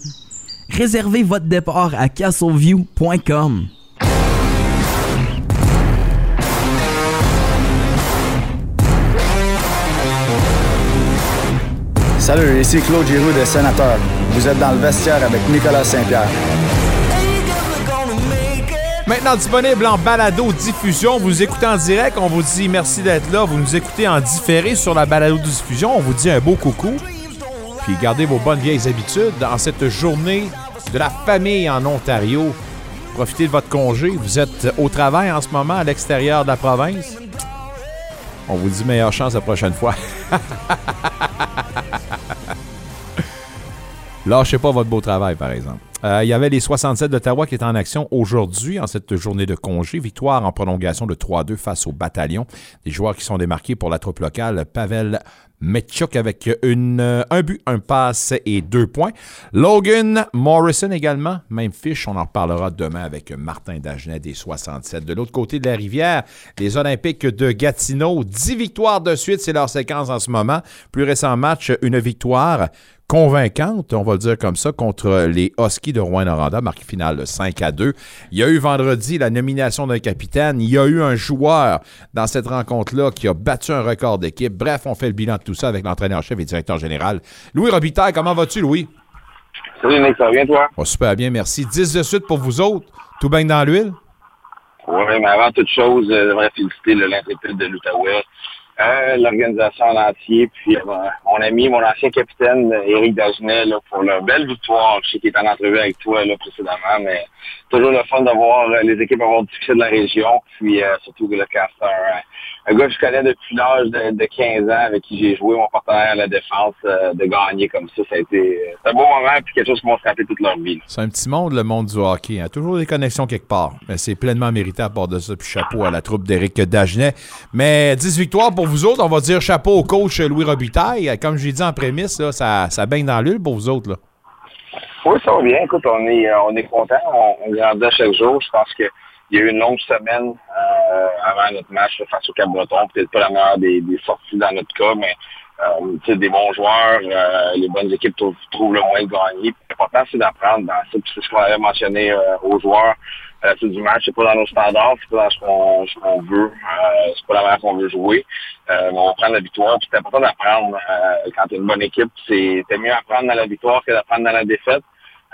Réservez votre départ à castleview.com. Salut, ici Claude Giroux de Sénateur. Vous êtes dans le vestiaire avec Nicolas Saint-Pierre. Maintenant disponible en balado diffusion. Vous écoutez en direct. On vous dit merci d'être là. Vous nous écoutez en différé sur la balado diffusion. On vous dit un beau coucou. Puis gardez vos bonnes vieilles habitudes dans cette journée de la famille en Ontario. Profitez de votre congé. Vous êtes au travail en ce moment à l'extérieur de la province. On vous dit meilleure chance la prochaine fois. Lâchez pas votre beau travail, par exemple. Euh, il y avait les 67 d'Ottawa qui étaient en action aujourd'hui, en cette journée de congé. Victoire en prolongation de 3-2 face au bataillon. Des joueurs qui sont démarqués pour la troupe locale. Pavel Metchuk avec un but, un passe et deux points. Logan Morrison également, même fiche, on en reparlera demain avec Martin Dagenet des 67. De l'autre côté de la rivière, les Olympiques de Gatineau, 10 victoires de suite, c'est leur séquence en ce moment. Plus récent match, une victoire convaincante, on va le dire comme ça, contre les Huskies de Rouen-Noranda, marque finale 5 à 2. Il y a eu vendredi la nomination d'un capitaine. Il y a eu un joueur dans cette rencontre-là qui a battu un record d'équipe. Bref, on fait le bilan de tout ça avec l'entraîneur-chef et directeur général. Louis Robitaille, comment vas-tu, Louis? Salut, Nick, ça va bien, toi? Oh, super bien, merci. 10 de suite pour vous autres. Tout bien dans l'huile? Oui, mais avant toute chose, euh, je devrais féliciter l'intrépide de l'Outaouais, euh, l'organisation en entier, puis euh, mon ami, mon ancien capitaine, Éric Dagenet, là, pour leur belle victoire. Je sais qu'il est en entrevue avec toi là, précédemment, mais toujours le fun de voir euh, les équipes avoir du succès de la région, puis euh, surtout le Castor. Un gars que je connais depuis l'âge de, de 15 ans, avec qui j'ai joué mon partenaire à la défense, euh, de gagner comme ça, ça a été c'est un beau moment, puis quelque chose qui m'ont frappé toute leur vie. C'est un petit monde, le monde du hockey. hein. Toujours des connexions quelque part. Mais c'est pleinement mérité à part de ça. Puis chapeau à la troupe d'Éric Dagenet. Mais 10 victoires pour vous autres. On va dire chapeau au coach Louis Robitaille. Comme je l'ai dit en prémisse, là, ça, ça baigne dans l'huile pour vous autres. Là. Oui, ça va bien. Écoute, on est, euh, on est content. On, on grandit à chaque jour. Je pense qu'il y a eu une longue semaine euh, avant notre match face au Cap-Breton. Peut-être pas la meilleure des, sorties dans notre cas, mais euh, des bons joueurs, euh, les bonnes équipes trouvent, le moyen de gagner. L'important, c'est d'apprendre dans c'est ce qu'on avait mentionné euh, aux joueurs. C'est du match, c'est pas dans nos standards, c'est pas dans ce qu'on ce veut, c'est pas la manière qu'on veut jouer. Mais on va prendre la victoire. C'est important d'apprendre quand tu une bonne équipe. C'est mieux apprendre dans la victoire que d'apprendre dans la défaite.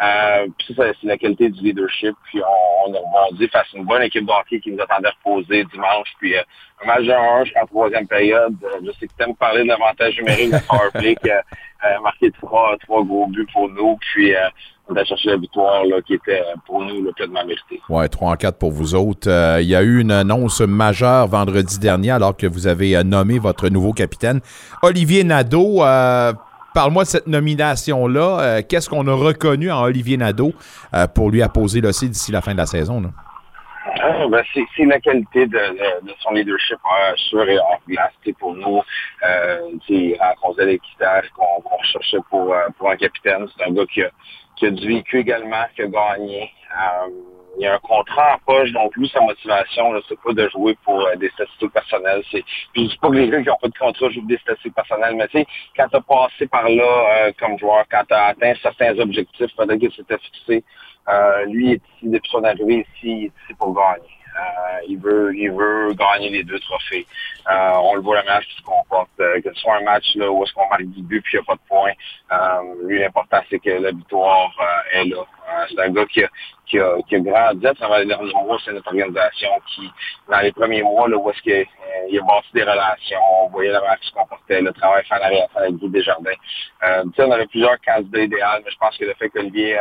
Euh, puis ça, c'est la qualité du leadership. Puis on, on a rebondi face à une bonne équipe de hockey qui nous attendait reposer dimanche. Puis euh, un match de 1 jusqu'en troisième période. Euh, je sais que tu aimes parler de l'avantage numérique de Powerplay qui a euh, marqué trois, trois gros buts pour nous. Puis euh, on a cherché la victoire là, qui était euh, pour nous le pleinement méritée. Ouais, 3 en 4 pour vous autres. Il y a eu une annonce majeure vendredi dernier alors que vous avez nommé votre nouveau capitaine, Olivier Nadeau. Parle-moi de cette nomination-là. Euh, Qu'est-ce qu'on a reconnu en Olivier Nadeau euh, pour lui apposer le C d'ici la fin de la saison? Là? Ah, ben, c'est c'est la qualité de, de, de son leadership euh, sur et hors glace. Pour nous, sais, rencontrer l'équitaire qu'on qu'on recherchait pour, euh, pour un capitaine. C'est un gars qui a, qui a du vécu également, qui a gagné. Euh, il y a un contrat en poche, donc lui, sa motivation, là, c'est pas de jouer pour euh, des statistiques personnelles. C'est, puis je dis pas que les gars qui n'ont pas de contrat jouent des statistiques personnelles, mais tu sais, quand tu as passé par là euh, comme joueur, quand tu as atteint certains objectifs, peut-être que c'était fixé, euh, lui est ici depuis son arrivée ici, il est ici pour gagner. Euh, il veut il veut gagner les deux trophées. Euh, on le voit le match qui se comporte. euh, que ce soit un match là, où est-ce qu'on marque du but puis il n'y a pas de points. Euh, lui, l'important, c'est que la victoire est là. C'est un gars qui a, qui grandi à travers les derniers mois. C'est notre organisation qui, dans les premiers mois, là, où est-ce qu'il il a bâti des relations, on voyait la manière qu'il se comportait, le travail fait en arrière avec Guy Desjardins. Euh, on avait plusieurs candidats idéaux, mais je pense que le fait qu'Olivier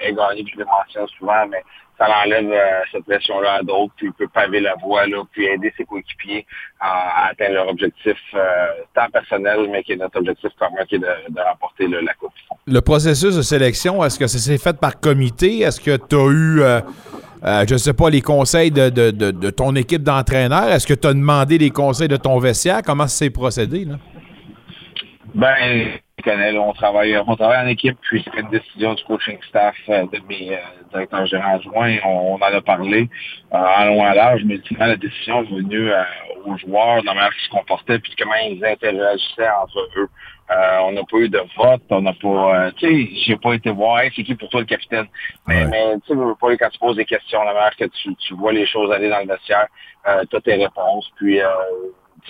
ait gagné, je le mentionne souvent, mais ça l'enlève euh, cette pression-là à d'autres, puis il peut paver la voie, là, puis aider ses coéquipiers à, à atteindre leur objectif, euh, tant personnel, mais qui est notre objectif commun, qui est de, de remporter là, la Coupe. Le processus de sélection, est-ce que ça s'est fait par comité? Est-ce que tu as eu, euh, euh, je sais pas, les conseils de, de- de- de ton équipe d'entraîneurs? Est-ce que tu as demandé les conseils de ton vestiaire? Comment ça s'est procédé? Là? Ben, connais, là, on travaille, on travaille en équipe, puis c'est une décision du coaching staff euh, de mes euh, directeurs gérants adjoints. On, on en a parlé euh, en long et en large, mais finalement, la décision est venue euh, aux joueurs, de la manière qu'ils se comportaient, puis comment ils interagissaient entre eux. Euh, on n'a pas eu de vote, on n'a pas, euh, tu sais, j'ai pas été voir, Hey, c'est qui pour toi le capitaine? Mais, mais tu sais, quand tu poses des questions, la manière que tu, tu vois les choses aller dans le vestiaire, euh, tu as tes réponses, puis euh,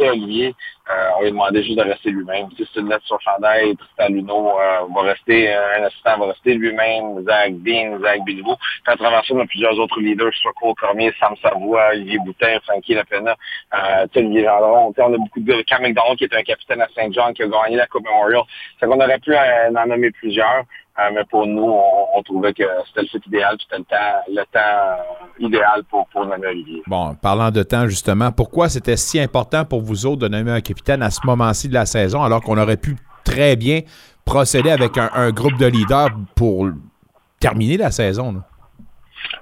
Olivier, euh, on lui demandait juste de rester lui-même. Tu c'est une lettre sur chandail, Tristan Luno euh, va rester, euh, un assistant va rester lui-même, Zach Dean, Zach Bilbao. À travers ça, on a plusieurs autres leaders, soit Cole Cormier, Sam Savoie, Olivier Boutin, Frankie Lapena, euh, Olivier on a beaucoup de gars. Cam McDonald, qui était un capitaine à Saint-Jean, qui a gagné la Coupe Memorial. C'est qu'on aurait pu euh, en nommer plusieurs. Euh, mais pour nous, on, trouvait que c'était le fit idéal, c'était le temps, le temps idéal pour, pour nommer Olivier. Bon, parlant de temps, justement, pourquoi c'était si important pour vous autres de nommer un capitaine à ce moment-ci de la saison, alors qu'on aurait pu très bien procéder avec un, groupe de leaders pour terminer la saison?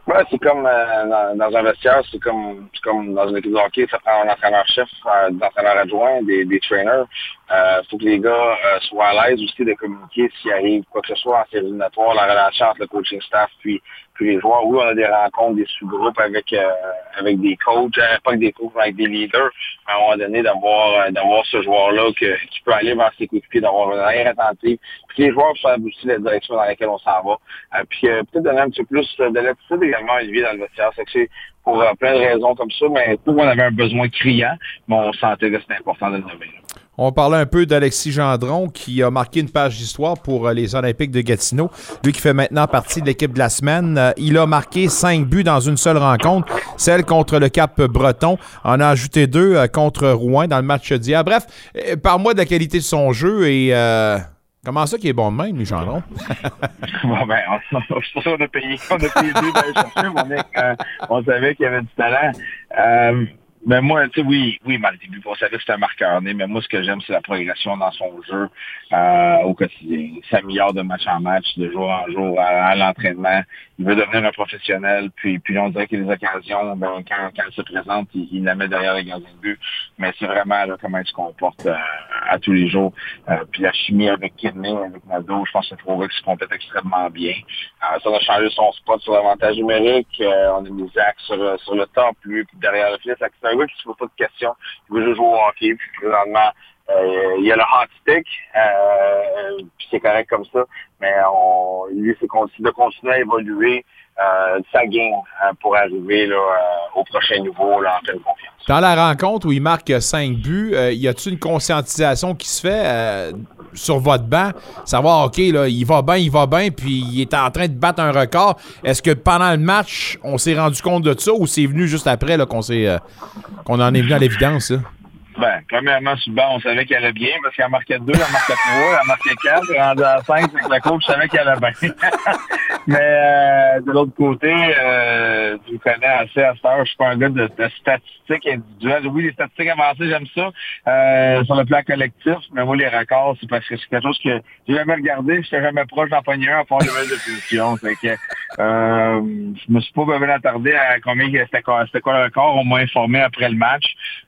Ouais, c'est comme euh, dans, un vestiaire, c'est comme comme dans une équipe de hockey, ça prend un entraîneur-chef, euh, des entraîneurs adjoints, des, des trainers. Il faut que les gars euh, soient à l'aise aussi de communiquer s'il arrive quoi que ce soit en série la relation entre le coaching staff puis, les joueurs. Oui, on a des rencontres, des sous-groupes avec euh, avec des coachs, euh, pas avec des coachs, mais avec des leaders. À un moment donné, d'avoir euh, d'avoir ce joueur-là que- qui peut aller vers ses coéquipiers, d'avoir une arrière attentive, puis que les joueurs savent aussi la direction dans laquelle on s'en va. Puis peut-être donner un petit peu plus de l'attitude également à dans le vestiaire. C'est que pour plein de raisons comme ça, mais nous, on avait un besoin criant, mais on sentait que c'était important de le nommer. là. On parlait un peu d'Alexis Gendron qui a marqué une page d'histoire pour euh, les Olympiques de Gatineau. Lui qui fait maintenant partie de l'équipe de la semaine. Euh, il a marqué cinq buts dans une seule rencontre, celle contre le Cap Breton. En a ajouté deux euh, contre Rouen dans le match d'hier. Bref, parle-moi de la qualité de son jeu et euh, comment ça qu'il est bon de même, lui, Gendron? bon, ben, on, a payé, on a payé deux mec. Euh, on savait qu'il y avait du talent. Mais moi, tu sais, oui, oui, savait que c'était un marqueur mais moi, ce que j'aime, c'est la progression dans son jeu euh, au quotidien. Il s'améliore de match en match, de jour en jour, à, l'entraînement. Il veut devenir un professionnel, puis, puis on dirait que les occasions, ben, quand, quand elles se présentent, il, il la met derrière les gardien de but. Mais c'est vraiment comment il se comporte euh, à tous les jours. Euh, puis la chimie avec Kidney, avec Nadeau, je pense que c'est gars qui se complètent extrêmement bien. Ça, a changé son spot sur l'avantage numérique. On a mis Zach sur, sur le top, lui, puis derrière le fil. C'est un gars qui se pose pas de questions. Il veut juste jouer au hockey. Puis euh, il y a le hot stick, euh, puis c'est correct comme ça. Mais on, lui, c'est de continuer à évoluer euh, sa game euh, pour arriver euh, au prochain niveau en pleine confiance. Dans la rencontre où il marque cinq buts, y a-t-il une conscientisation qui se fait sur votre banc? Savoir, OK, là, il va bien, il va bien, puis il est en train de battre un record. Est-ce que pendant le match, on s'est rendu compte de ça ou c'est venu juste après qu'on qu'on en est venu à l'évidence? Ben, premièrement, sur banc, on savait qu'elle allait bien parce qu'elle marquait deux, elle marquait trois, elle marquait quatre, elle rendait à cinq, que le coach savait qu'elle allait bien. Mais euh, de l'autre côté, euh, tu connais assez à cette heure, je suis pas un gars de, de statistiques individuelles. Oui, les statistiques avancées, j'aime ça euh, sur le plan collectif, mais moi, les records, c'est parce que c'est quelque chose que j'ai jamais regardé, je suis jamais proche d'en pogner un à part les de position. Fait que euh, je me suis pas vraiment attardé à combien c'était quoi, c'était quoi le record, on m'a informé après le match.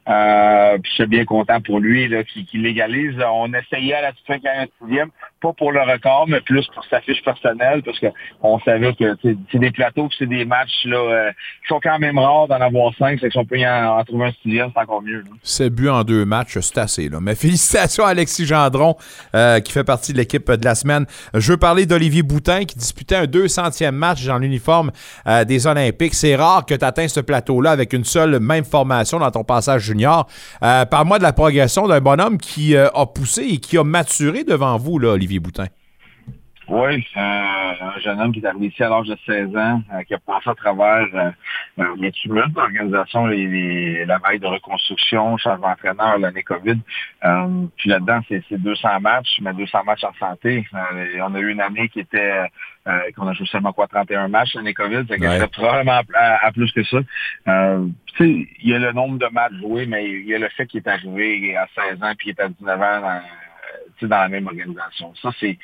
Euh, je suis bien content pour lui là, qui, légalise. On essayait à la fin 46e, pas pour le record, mais plus pour sa fiche personnelle, parce que on savait que c'est des plateaux, c'est des matchs là, euh, qui sont quand même rares d'en avoir cinq, c'est que si on peut y en, trouver un sixième, c'est encore mieux. C'est but en deux matchs, c'est assez. Là. Mais félicitations à Alexis Gendron, euh, qui fait partie de l'équipe de la semaine. Je veux parler d'Olivier Boutin, qui disputait un 200e match dans l'uniforme euh, des Olympiques. C'est rare que tu atteignes ce plateau-là avec une seule même formation dans ton passage junior. Euh, Parle-moi de la progression d'un bonhomme qui euh, a poussé et qui a maturé devant vous, là, Olivier Boutin? Oui, euh, un jeune homme qui est arrivé ici à l'âge de 16 ans, euh, qui a passé à travers euh, euh, les tumultes d'organisation, les, les- la vague de reconstruction, changement d'entraîneur, l'année COVID. Euh, puis là-dedans, c'est c'est 200 matchs, mais 200 matchs en santé. Euh, on a eu une année qui était euh, qu'on a joué seulement quoi 31 matchs l'année COVID, c'est Ouais. probablement à, à plus que ça. Euh, tu sais, il y a le nombre de matchs joués, mais il y a le fait qu'il est arrivé à 16 ans puis il est à 19 ans dans, la même organisation. Ça, c'est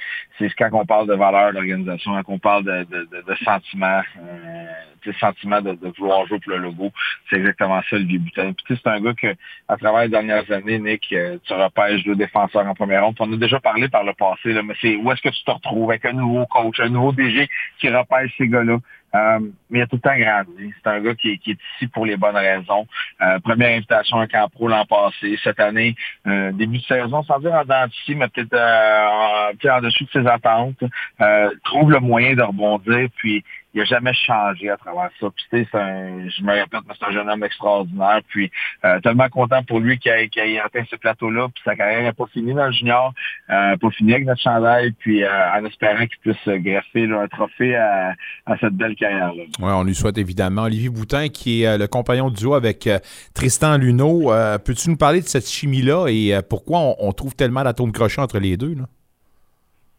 quand on parle de valeur d'organisation, quand on parle de, de, de, de sentiment, euh, sentiment de, de vouloir jouer pour le logo. C'est exactement ça, le Boutin. Puis c'est un gars que, à travers les dernières années, Nick, euh, tu repêches deux défenseurs en première ronde. On a déjà parlé par le passé, là, mais c'est où est-ce que tu te retrouves avec un nouveau coach, un nouveau DG qui repêche ces gars-là? Euh, mais il a tout le temps grandi. C'est un gars qui, est- ici pour les bonnes raisons. Euh, première invitation à un camp pro l'an passé. Cette année, euh, début de saison, sans dire en dents de scie, mais peut-être euh, en, en dessous de ses attentes. Euh, trouve le moyen de rebondir, puis il a jamais changé à travers ça. Puis tu sais, un, je me répète, c'est un jeune homme extraordinaire. Puis euh, tellement content pour lui qu'il ait, atteint ce plateau-là. Puis sa carrière n'est pas finie dans le junior, euh, pas finie avec notre chandail. Puis euh, en espérant qu'il puisse greffer là, un trophée à, à cette belle carrière-là. Oui, on lui souhaite évidemment. Olivier Boutin, qui est euh, le compagnon duo avec euh, Tristan Luneau. Euh, Peux-tu nous parler de cette chimie-là et pourquoi on, on trouve tellement d'atomes crochets entre les deux? Là?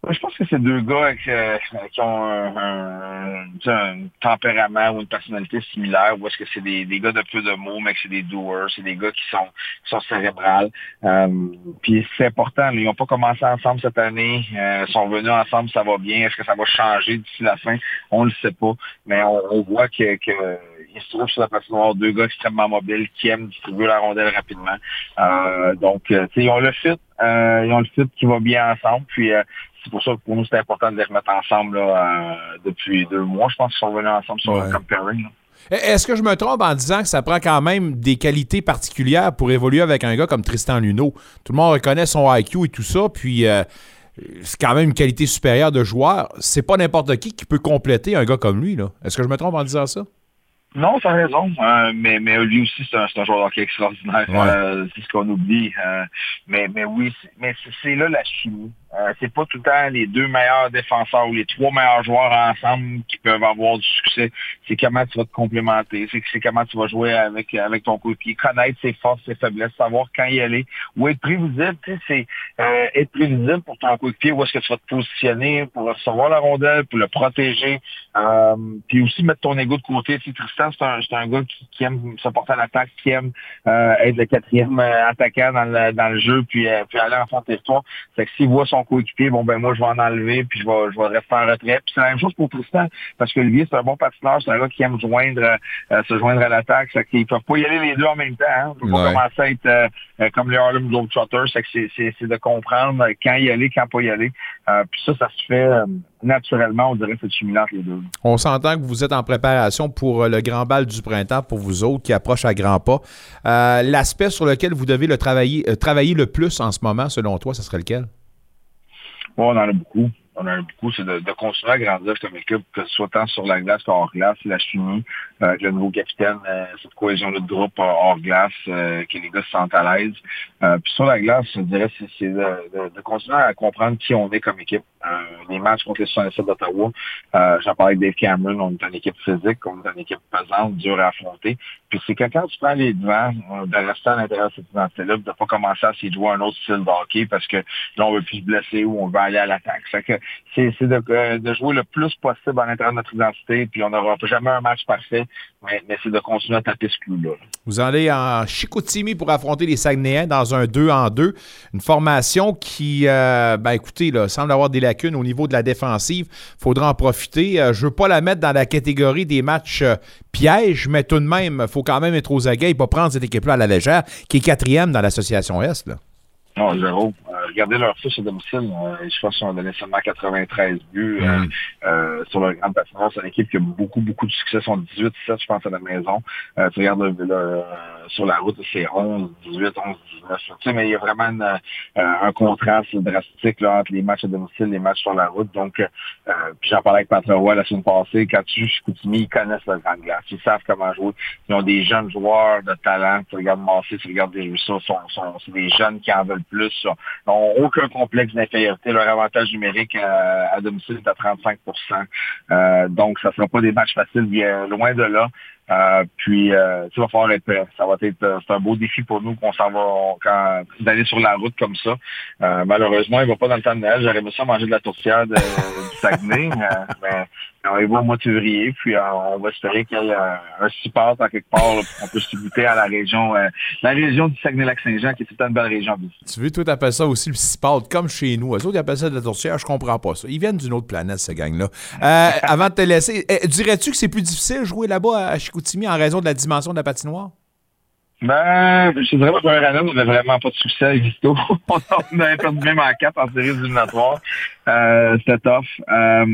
Je pense que c'est deux gars euh, qui ont un, un- un tempérament ou une personnalité similaire, ou est-ce que c'est des, des gars de peu de mots, mais que c'est des doers, c'est des gars qui sont, qui sont cérébrales. Euh, puis c'est important, ils n'ont pas commencé ensemble cette année, euh, sont venus ensemble, ça va bien. Est-ce que ça va changer d'ici la fin? On le sait pas. Mais on, on voit que, que se trouvent sur la patinoire deux gars extrêmement mobiles qui aiment distribuer la rondelle rapidement. Euh, donc, euh, ils ont le fit Euh, ils ont le fit qui va bien ensemble. Puis euh, c'est pour ça que pour nous, c'est important de les remettre ensemble là, euh, depuis deux mois. Je pense qu'ils sont venus ensemble sur le comparing. là. Est-ce que je me trompe en disant que ça prend quand même des qualités particulières pour évoluer avec un gars comme Tristan Luneau? Tout le monde reconnaît son IQ et tout ça, puis euh, c'est quand même une qualité supérieure de joueur. C'est pas n'importe qui qui peut compléter un gars comme lui. là. Est-ce que je me trompe en disant ça? Non, t'as raison. Euh, mais, mais lui aussi, c'est un, un joueur de hockey extraordinaire. Ouais. Euh, c'est ce qu'on oublie. Euh, mais, mais oui, mais c'est là la chimie. Euh, c'est pas tout le temps les deux meilleurs défenseurs ou les trois meilleurs joueurs ensemble qui peuvent avoir du succès. C'est comment tu vas te complémenter. C'est comment tu vas jouer avec avec ton coéquipier, connaître ses forces, ses faiblesses, savoir quand y aller, ou être prévisible. C'est euh, être prévisible pour ton coéquipier. Où est-ce que tu vas te positionner pour recevoir la rondelle, pour le protéger, euh, puis aussi mettre ton ego de côté. Tu sais, Tristan, c'est un, un gars qui, qui aime se porter à l'attaque, qui aime euh, être le quatrième euh, attaquant dans le, dans le jeu, puis, euh, puis aller en de territoire. Fait que s'il voit son coéquipier, bon ben moi je vais en enlever, puis je vais, je vais rester en retrait. Puis c'est la même chose pour Tristan, parce que lui, c'est un bon patineur, c'est un gars qui aime joindre, euh, se joindre à l'attaque. Fait qu'ils peuvent pas y aller les deux en même temps. Hein. Ils peuvent pas Ouais. commencer à être euh, euh, comme les Harlem Globetrotters. Fait que c'est, c'est, c'est de comprendre quand y aller, quand pas y aller. Euh, puis ça, ça se fait naturellement, on dirait que c'est entre les deux. On s'entend que vous êtes en préparation pour le grand bal du printemps pour vous autres qui approche à grands pas. L'aspect sur lequel vous devez le travailler, travailler le plus en ce moment, selon toi, ce serait lequel? Bon, on en a beaucoup. On a beaucoup. C'est de, de continuer à grandir comme équipe, que ce soit tant sur la glace qu'hors glace, la chimie, euh, le nouveau capitaine, euh, cette cohésion de groupe euh, hors glace, euh, que les gars se sentent à l'aise. Euh, puis sur la glace, je dirais, c'est de, de- de continuer à comprendre qui on est comme équipe. Euh, les matchs contre les 67 d'Ottawa, j'en parlais avec Dave Cameron, on est une équipe physique, on est une équipe pesante, dure à affronter. Puis c'est que quand tu prends les devants, de rester à l'intérieur de cette identité-là, de pas commencer à de jouer un autre style de hockey parce que là, on veut plus se blesser ou on veut aller à l'attaque. C'est de, euh, de jouer le plus possible à l'intérieur de notre identité, puis on n'aura jamais un match parfait, mais, mais c'est de continuer à taper ce clou-là. Vous allez en Chicoutimi pour affronter les Saguenayens dans un 2 en 2. Une formation qui, euh, ben écoutez, là, semble avoir des lacunes au niveau de la défensive. faudra en profiter. Euh, je veux pas la mettre dans la catégorie des matchs euh, pièges, mais tout de même, faut quand même être aux aguets et pas prendre cette équipe-là à la légère, qui est quatrième dans l'association Est. Là. Non, zéro. Regardez leur fiche à domicile. euh, je pense qu'ils ont donné seulement 93 buts euh, euh, sur le grand patinoire. C'est une équipe qui a beaucoup, beaucoup de succès. Ils sont 18-7, je pense, à la maison. Euh, tu regardes le- le- sur la route, c'est 11, 18, 11, 19. Tu sais, mais il y a vraiment une, un contraste drastique là, entre les matchs à domicile et les matchs sur la route. Donc, j'en parlais avec Patrick Roy la semaine passée. Quand tu joues Koutimi, ils connaissent le grand glace. Ils savent comment jouer. Ils ont des jeunes joueurs de talent. Tu regardes Massé, tu regardes des sont, sont, c'est des jeunes qui en veulent plus. Aucun complexe d'infériorité. Leur avantage numérique euh, à domicile est à 35% Euh, Donc, ça ne sera pas des matchs faciles, bien loin de là. Euh, puis, euh, tu vas falloir être prêt. Ça va être, euh, c'est un beau défi pour nous qu'on s'en va, quand, d'aller sur la route comme ça. Euh, malheureusement, il va pas dans le temps de Noël. J'aurais aimé ça manger de la tourtière de, du Saguenay, mais, on y va au mois de février. Puis, euh, on va espérer qu'il y ait un, support en quelque part, là, pour qu'on puisse se goûter à la région, euh, la région du Saguenay-Lac-Saint-Jean, qui est une belle région. Tu veux, toi, t'appelles ça aussi le cipote, comme chez nous. Eux autres, ils appellent ça de la tourtière, je comprends pas ça. Ils viennent d'une autre planète, ce gang-là. Euh, avant de te laisser, eh, dirais-tu que c'est plus difficile jouer là-bas à Chicoutimi? En raison de la dimension de la patinoire? Ben, je dirais pas première on n'avait vraiment pas de succès avec Victo. on avait perdu même en 4 en série éliminatoire. Euh, C'était tough. Euh,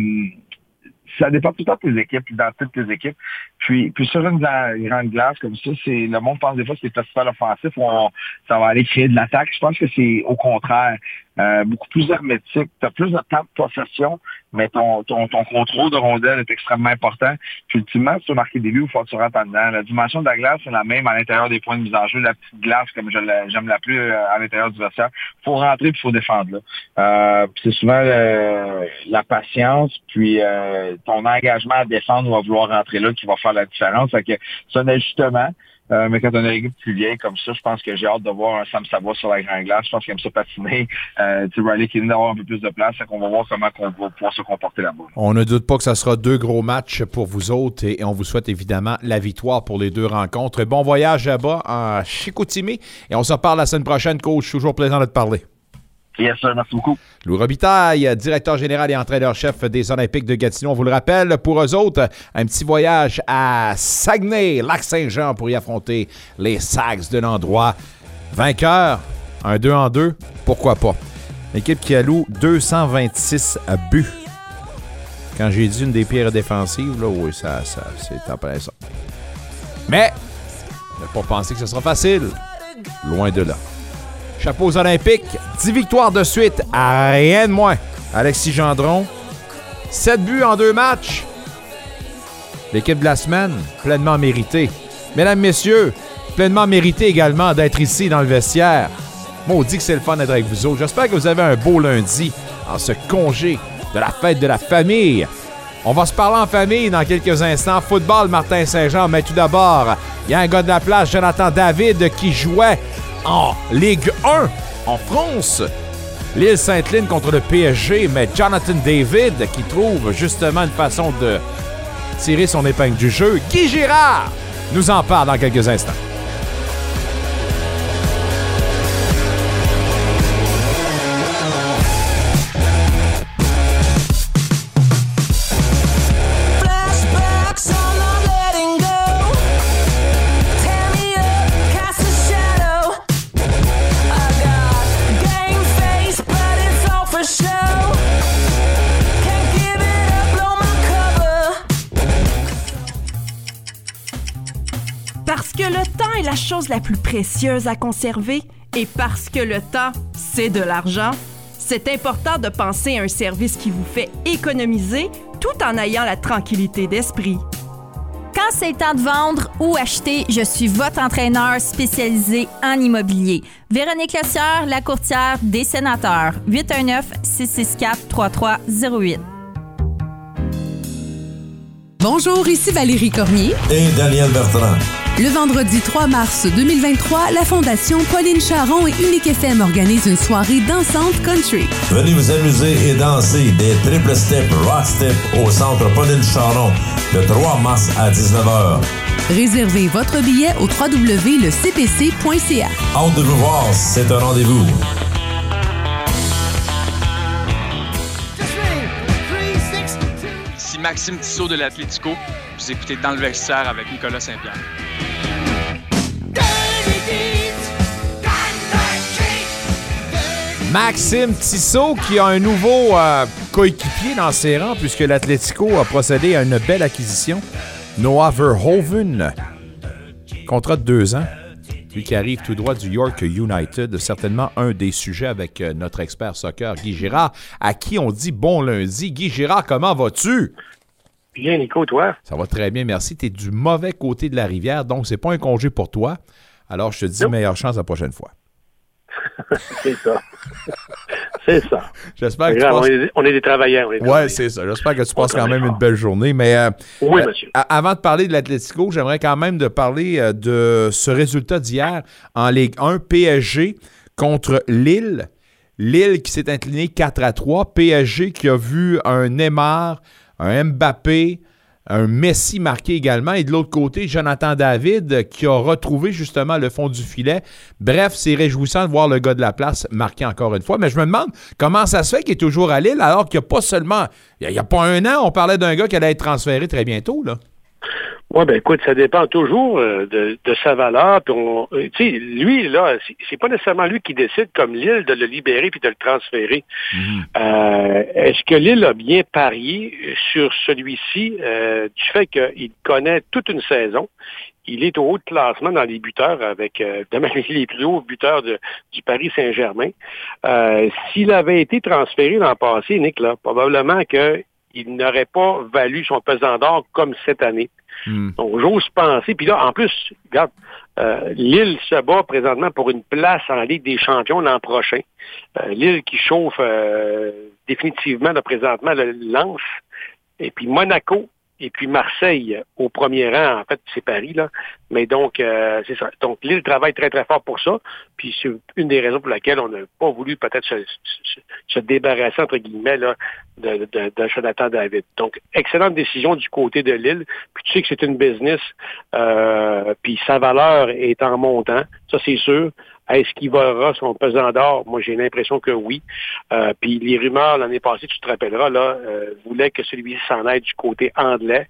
ça dépend tout le temps de tes équipes, dans toutes tes équipes. Puis, puis sur une grande glace comme ça, c'est le monde pense des fois que c'est festival offensif où on, ça va aller créer de l'attaque. Je pense que c'est au contraire. Euh, beaucoup plus hermétique. Tu as plus de temps de possession, mais ton, ton, ton contrôle de rondelle est extrêmement important. Puis ultimement, tu veux marquer des buts ou faut que tu rentres en dedans. La dimension de la glace, c'est la même à l'intérieur des points de mise en jeu. La petite glace, comme je la- j'aime l'appeler euh, à l'intérieur du vestiaire, faut rentrer puis faut défendre là. Euh, c'est souvent euh, la patience, puis euh, ton engagement à défendre va vouloir rentrer là qui va faire la différence. Que c'est un ajustement. Euh, mais quand on a une plus vieille comme ça, je pense que j'ai hâte de voir un Sam Savoie sur la grande glace. Je pense qu'il aime ça patiner. Euh, tu Riley qui d'avoir un peu plus de place. Qu'on va voir comment on va pouvoir se comporter là-bas. On ne doute pas que ça sera deux gros matchs pour vous autres et on vous souhaite évidemment la victoire pour les deux rencontres. Bon voyage là-bas en Chicoutimi et on se reparle la semaine prochaine, coach. Toujours plaisant de te parler. Yes, merci beaucoup. Lou Robitaille, directeur général et entraîneur-chef des Olympiques de Gatineau. On vous le rappelle, pour eux autres, un petit voyage à Saguenay, Lac-Saint-Jean pour y affronter les Sags de l'endroit. Vainqueur, Un 2 en 2, pourquoi pas? Équipe qui alloue 226 buts. Quand j'ai dit une des pires défensives, là, oui, ça, ça c'est en ça. Mais, ne pas penser que ce sera facile. Loin de là. Chapeau aux Olympiques, 10 victoires de suite, à rien de moins. Alexis Gendron, 7 buts en deux matchs. L'équipe de la semaine, pleinement méritée. Mesdames, messieurs, pleinement mérité également d'être ici dans le vestiaire. Maudit que c'est le fun d'être avec vous autres. J'espère que vous avez un beau lundi en ce congé de la fête de la famille. On va se parler en famille dans quelques instants. Football, Martin Saint-Jean. Mais tout d'abord, il y a un gars de la place, Jonathan David, qui jouait en Ligue 1 en France. L'île Sainte-Lyne contre le PSG, mais Jonathan David qui trouve justement une façon de tirer son épingle du jeu. Guy Girard nous en parle dans quelques instants. La plus précieuse à conserver et parce que le temps, c'est de l'argent, c'est important de penser à un service qui vous fait économiser tout en ayant la tranquillité d'esprit. Quand c'est temps de vendre ou acheter, je suis votre entraîneur spécialisé en immobilier. Véronique Lecière, la courtière des sénateurs. 819-664-3308. Bonjour, ici Valérie Cormier. Et Daniel Bertrand. Le vendredi 3 mars 2023, la Fondation Pauline Charon et Unique FM organisent une soirée dansante country. Venez vous amuser et danser des triple step, rock step au centre Pauline Charon le 3 mars à 19h. Réservez votre billet au www.lecpc.ca. Hâte de vous voir, c'est un rendez-vous. Maxime Tissot de l'Atlético. Vous écoutez Dans le vestiaire avec Nicolas Saint-Pierre. Maxime Tissot qui a un nouveau euh, coéquipier dans ses rangs puisque l'Atlético a procédé à une belle acquisition. Noah Verhoeven. Contrat de deux ans. Lui qui arrive tout droit du York United. Certainement un des sujets avec euh, notre expert soccer Guy Girard, à qui on dit bon lundi. Guy Girard, comment vas-tu? Bien, Nico, toi? Ça va très bien, merci. Tu es du mauvais côté de la rivière, donc c'est pas un congé pour toi. Alors, je te dis meilleure chance la prochaine fois. c'est ça. c'est ça. J'espère que Grave, tu passes... on, est, on est des travailleurs. Oui, c'est ça. J'espère que tu passes quand même une belle journée. Mais euh, Oui, euh, monsieur. avant de parler de l'Atlético, j'aimerais quand même de parler euh, de ce résultat d'hier en Ligue 1, PSG contre Lille. Lille qui s'est incliné 4 à 3. PSG qui a vu un Neymar, un Mbappé, un Messi marqué également. Et de l'autre côté, Jonathan David qui a retrouvé justement le fond du filet. Bref, c'est réjouissant de voir le gars de la place marquer encore une fois. Mais je me demande comment ça se fait qu'il est toujours à Lille alors qu'il n'y a pas seulement. Il n'y a, pas un an, on parlait d'un gars qui allait être transféré très bientôt. là. Oui, ben écoute, ça dépend toujours euh, de, de sa valeur. Puis on, euh, lui là, c'est- pas nécessairement lui qui décide comme Lille de le libérer puis de le transférer. Euh, Est-ce que Lille a bien parié sur celui-ci du fait qu'il connaît toute une saison? Il est au haut de classement dans les buteurs avec évidemment, les plus hauts buteurs de- du Paris Saint-Germain. S'il avait été transféré l'an passé, Nick, là, probablement qu'il n'aurait pas valu son pesant d'or comme cette année. Donc, j'ose penser. Puis là, en plus, regarde, euh, se bat présentement pour une place en Ligue des champions l'an prochain. Euh, Lille qui chauffe euh, définitivement, là, présentement, le lance. Et puis Monaco, et puis Marseille au premier rang, en fait, c'est Paris, là. Mais donc, euh, c'est ça. Donc, Lille travaille très, très fort pour ça. Puis c'est une des raisons pour laquelle on n'a pas voulu peut-être se, se- se débarrasser, entre guillemets, là, de, de, de Jonathan David. Donc, excellente décision du côté de Lille. Puis tu sais que c'est une business, euh, puis sa valeur est en montant, ça c'est sûr. Est-ce qu'il volera son pesant d'or? Moi, j'ai l'impression que oui. Euh, puis les rumeurs l'année passée, tu te rappelleras, là, euh, voulaient que celui-ci s'en aille du côté anglais.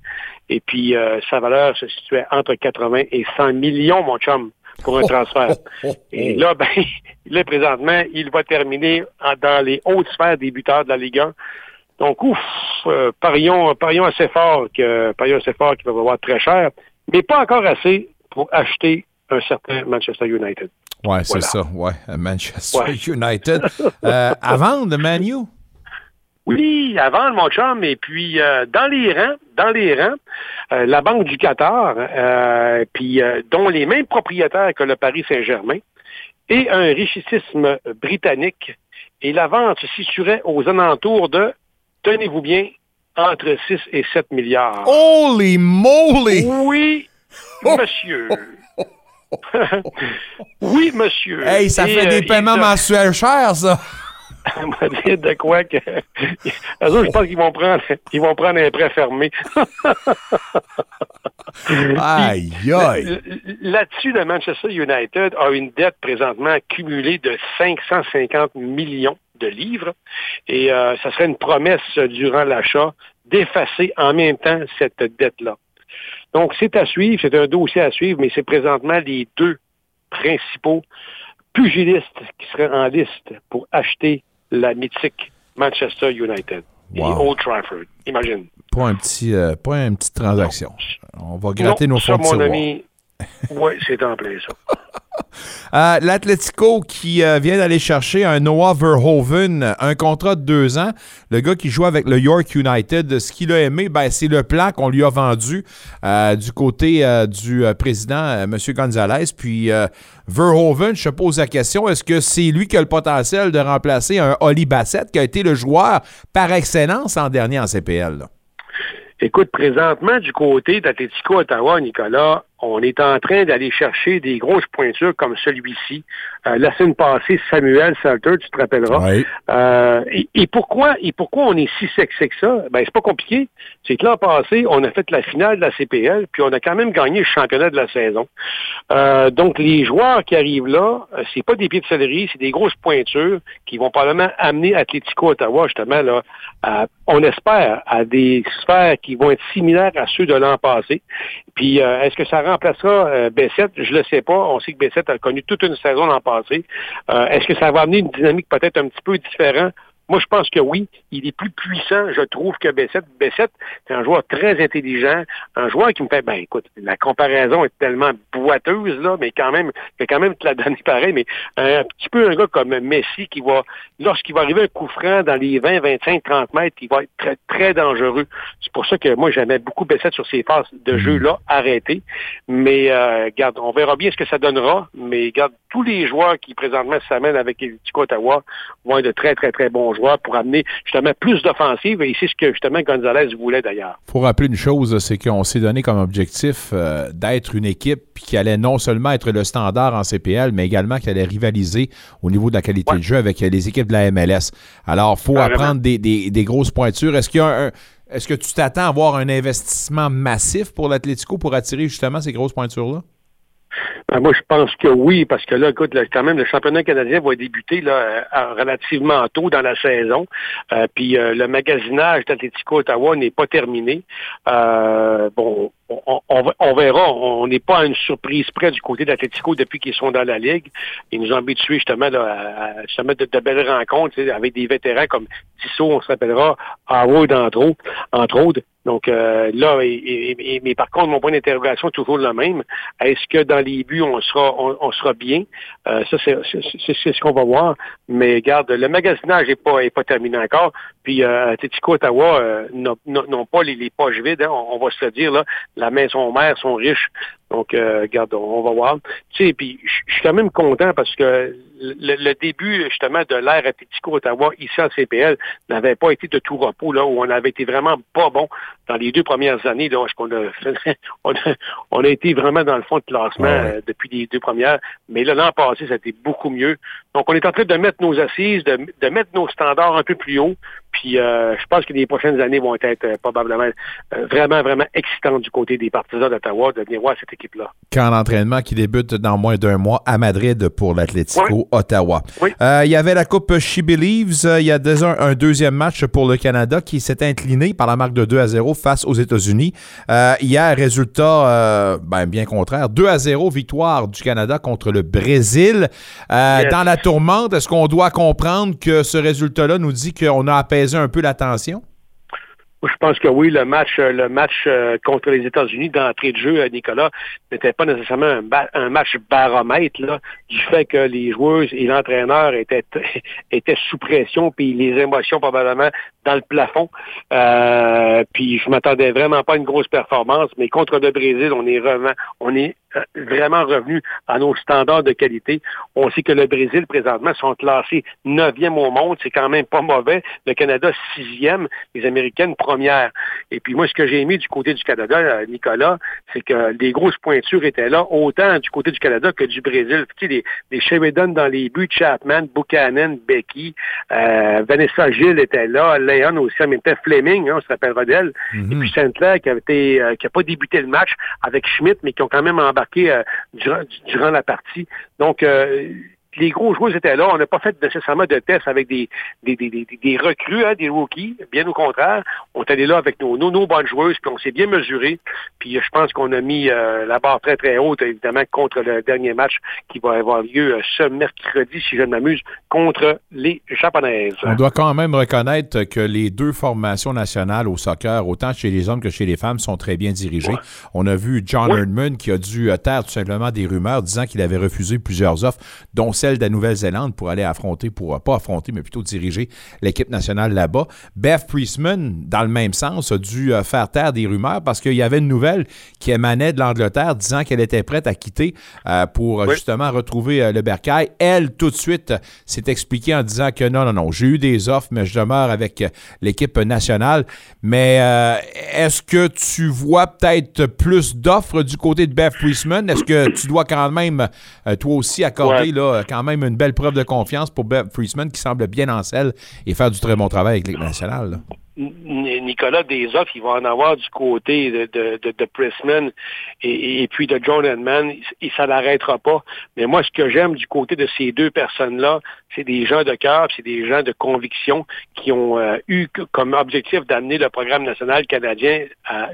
Et puis euh, sa valeur se situait entre 80 et 100 millions, mon chum, pour un transfert. Et là, ben, là, présentement, il va terminer dans les hautes sphères des buteurs de la Ligue 1. Donc, ouf, euh, parions, parions assez fort que, parions assez fort qu'il va valoir très cher, mais pas encore assez pour acheter un certain Manchester United. Ouais, c'est Voilà. ça. Ouais, à Manchester Ouais. United. Euh, à vendre, le Man U? Oui, avant mon chum, et puis euh, dans les rangs, dans les rangs, euh, la Banque du Qatar, euh, puis euh, dont les mêmes propriétaires que le Paris Saint-Germain, et un richissime britannique, et la vente se situerait aux alentours de, tenez-vous bien, entre 6 et 7 milliards. Holy moly! Oui, monsieur. oui, monsieur. Hey, ça Et, fait euh, des paiements mensuels chers, ça! on va dire de quoi que. Eux autres, je pense qu'ils vont prendre, ils vont prendre un prêt fermé. Aïe, aïe! Là-dessus, le Manchester United a une dette présentement cumulée de 550 millions de livres. Et euh, ça serait une promesse durant l'achat d'effacer en même temps cette dette-là. Donc, c'est à suivre, c'est un dossier à suivre, mais c'est présentement les deux principaux pugilistes qui seraient en liste pour acheter la mythique Manchester United. Et. Old Trafford, imagine. Pas, un petit, euh, pas une petite transaction. On va gratter Non, nos fonds de mon ami, oui, c'est en plein ça. Euh, L'Atletico qui euh, vient d'aller chercher un Noah Verhoeven, un contrat de deux ans. Le gars qui joue avec le York United, ce qu'il a aimé, ben, c'est le plan qu'on lui a vendu euh, du côté euh, du président, M. Gonzalez. Puis Verhoeven, je te pose la question, est-ce que c'est lui qui a le potentiel de remplacer un Oli Bassett qui a été le joueur par excellence en dernier en CPL? Écoute, présentement, du côté d'Atletico Ottawa, Nicolas, on est en train d'aller chercher des grosses pointures comme celui-ci. Euh, la semaine passée, Samuel Salter, tu te rappelleras. Euh, et, et pourquoi et pourquoi on est si sexy que ça? Ben, c'est pas compliqué. C'est que l'an passé, on a fait la finale de la CPL, puis on a quand même gagné le championnat de la saison. Euh, donc, les joueurs qui arrivent là, euh, c'est pas des pieds de céleri, c'est des grosses pointures qui vont probablement amener Atletico Ottawa, justement, là, à- on espère, à des sphères qui vont être similaires à ceux de l'an passé. Puis, euh, est-ce que ça remplacera euh, Bessette? Je le sais pas. On sait que Bessette a connu toute une saison l'an passé. Euh, est-ce que ça va amener une dynamique peut-être un petit peu différente? Moi, je pense que oui. Il est plus puissant, je trouve, que Bessette. Bessette, c'est un joueur très intelligent, un joueur qui me fait, ben écoute, la comparaison est tellement boiteuse, là, mais quand même, je vais quand même te la donner pareil, mais un petit peu un gars comme Messi qui va, lorsqu'il va arriver un coup franc dans les 20, 25, 30 mètres, il va être très, très dangereux. C'est pour ça que moi, j'aimais beaucoup Bessette sur ces phases de jeu-là arrêtées. Mais, euh, garde, on verra bien ce que ça donnera, mais garde, tous les joueurs qui présentement s'amènent avec Tico Ottawa vont être de très, très, très bons joueurs pour amener justement plus d'offensive et c'est ce que justement Gonzalez voulait d'ailleurs. faut rappeler une chose, c'est qu'on s'est donné comme objectif euh, d'être une équipe qui allait non seulement être le standard en CPL, mais également qui allait rivaliser au niveau de la qualité de jeu avec les équipes de la MLS. Alors, il faut Carrément. apprendre des, des- des grosses pointures. Est-ce qu'il y a un- est-ce que tu t'attends à avoir un investissement massif pour l'Atlético pour attirer justement ces grosses pointures-là? Ben, moi, je pense que oui, parce que là, écoute, quand même, le championnat canadien va débuter là, euh, relativement tôt dans la saison. Euh, puis euh, le magasinage d'Atletico Ottawa n'est pas terminé. Bon, on, verra. On n'est pas à une surprise près du côté d'Atletico depuis qu'ils sont dans la Ligue. Ils nous ont habitués justement à, à justement de, belles rencontres avec des vétérans comme Tissot, on se rappellera, Howard. Entre autres. Donc euh, là, et, et- et- mais par contre, mon point d'interrogation est toujours le même. Est-ce que dans les buts, on sera, on, on sera bien? Euh, ça, c'est ce qu'on va voir. Mais regarde, le magasinage n'est pas, est pas terminé encore. Puis euh, Atletico Ottawa euh, n'ont pas les, les poches vides, hein, on, va se le dire. Là. La maison mère sont riches. Donc, euh, regarde, on, on va voir. Tu sais, puis je suis quand même content parce que le, le début, justement, de l'ère Atletico Ottawa, ici en CPL, n'avait pas été de tout repos, là, où on avait été vraiment pas bon dans les deux premières années, là, qu'on a, on a, on a été vraiment dans le fond de classement ouais. euh, depuis les deux premières. Mais là, l'an passé, ça a été beaucoup mieux. Donc, on est en train de mettre nos assises, de, de mettre nos standards un peu plus haut. Puis euh, je pense que les prochaines années vont être euh, probablement euh, vraiment, vraiment excitantes du côté des partisans d'Ottawa de venir voir cette équipe-là. Camp d'entraînement qui débute dans moins d'un mois à Madrid pour l'Atlético Ottawa. Euh, il y avait la Coupe She Believes. Il y a déjà un, un deuxième match pour le Canada qui s'est incliné par la marque de 2 à 0 face aux États-Unis. Hier, résultat ben, bien contraire. 2 à 0, victoire du Canada contre le Brésil. Yes. Dans la tourmente, est-ce qu'on doit comprendre que ce résultat-là nous dit qu'on a apaisé un peu la Je pense que oui, le match, euh, le match euh, contre les États-Unis d'entrée de jeu, euh, Nicolas, n'était pas nécessairement un, match baromètre du fait que les joueuses et l'entraîneur étaient, étaient sous pression, puis les émotions probablement dans le plafond. Puis je m'attendais vraiment pas à une grosse performance, mais contre le Brésil, on est vraiment, on est vraiment revenu à nos standards de qualité. On sait que le Brésil, présentement, sont classés neuvième au monde. C'est quand même pas mauvais. Le Canada, sixième. Les Américaines, première. Et puis moi, ce que j'ai aimé du côté du Canada, euh, Nicolas, c'est que les grosses pointures étaient là, autant du côté du Canada que du Brésil. Tu sais, les, les Sheridan dans les buts, Chapman, Buchanan, Becky, euh, Vanessa Gilles était là, Léon aussi, en même temps Fleming, hein, on se rappellera d'elle. Et puis Saint-Clair qui a été, euh, qui a pas débuté le match avec Schmidt, mais qui ont quand même embarqué euh, durant, durant la partie. Donc, euh, les gros joueurs étaient là. On n'a pas fait nécessairement de tests avec des, des, des, des, des recrues, hein, des rookies. Bien au contraire, on est allé là avec nos, nos, nos bonnes joueuses, puis on s'est bien mesuré. Puis euh, je pense qu'on a mis euh, la barre très, très haute, évidemment, contre le dernier match qui va avoir lieu euh, ce mercredi, si je ne m'amuse, contre les Japonaises. On doit quand même reconnaître que les deux formations nationales au soccer, autant chez les hommes que chez les femmes, sont très bien dirigées. On a vu John Herdman qui a dû taire tout simplement des rumeurs disant qu'il avait refusé plusieurs offres, dont celle de la Nouvelle-Zélande pour aller affronter, pour pas affronter, mais plutôt diriger l'équipe nationale là-bas. Beth Priestman, dans le même sens, a dû euh, faire taire des rumeurs parce qu'il y avait une nouvelle qui émanait de l'Angleterre disant qu'elle était prête à quitter euh, pour justement retrouver euh, le bercail. Elle, tout de suite, s'est expliquée en disant que non, non, non, j'ai eu des offres, mais je demeure avec l'équipe nationale. Mais euh, est-ce que tu vois peut-être plus d'offres du côté de Beth Priestman? Est-ce que tu dois quand même, toi aussi, accorder Ouais. là, quand même une belle preuve de confiance pour Beth Priestman qui semble bien en selle et faire du très bon travail avec l'équipe nationale? Nicolas, des offres, il va en avoir du côté de, de, et, puis de John Edman, et ça n'arrêtera pas. Mais moi, ce que j'aime du côté de ces deux personnes-là, c'est des gens de cœur, c'est des gens de conviction qui ont euh, eu comme objectif d'amener le programme national canadien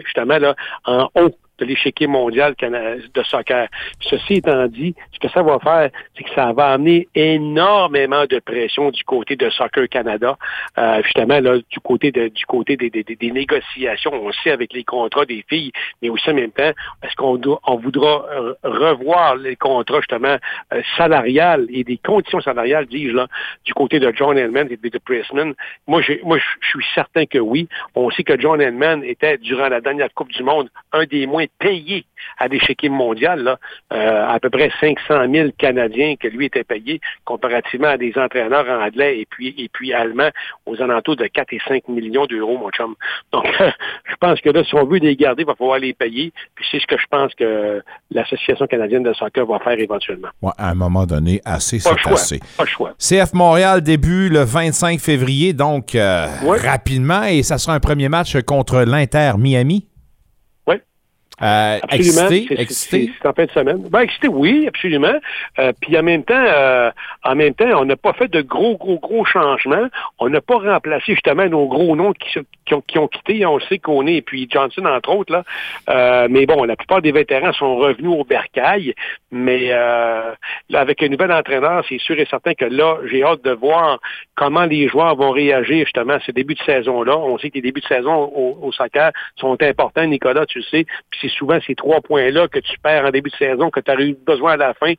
justement là, en haut de l'échiquier mondial de soccer. Ceci étant dit, ce que ça va faire, c'est que ça va amener énormément de pression du côté de Soccer Canada, euh, justement là, du côté du côté des, négociations, on sait avec les contrats des filles, mais aussi en même temps, est-ce qu'on voudra euh, revoir les contrats justement euh, salariales et des conditions salariales, dis-je là, du côté de John Hellman et de, Pressman. Moi, moi, je suis certain que oui. On sait que John Hellman était durant la dernière Coupe du Monde un des moins payés à l'échiquier mondial, là, euh, à peu près 500 000 Canadiens que lui était payé, comparativement à des entraîneurs anglais et puis et puis allemands aux alentours de 4 et 5 millions d'euros, mon chum. Donc, je pense que là, si on veut les garder, il va falloir les payer. Puis c'est ce que je pense que l'Association canadienne de soccer va faire éventuellement. Ouais, à un moment donné, assez, c'est assez. Pas le choix. CF Montréal début le 25 février, donc euh, rapidement, et ça sera un premier match contre l'Inter Miami. Euh, Absolument. excité, C'est- excité? C'est en fin de semaine. Ben, excité, oui, absolument. Euh, puis en même temps, euh, en même temps, on n'a pas fait de gros, gros, gros changements. On n'a pas remplacé justement nos gros noms qui, qui ont, qui ont quitté. On sait qu'on est, et puis Johnson, entre autres, là. Mais bon, la plupart des vétérans sont revenus au bercail. Mais là, avec un nouvel entraîneur, c'est sûr et certain que là, j'ai hâte de voir comment les joueurs vont réagir justement à ce début de saison-là. On sait que les débuts de saison au, au soccer sont importants, Nicolas, tu le sais. Puis c'est souvent ces trois points-là que tu perds en début de saison, que tu as eu besoin à la fin.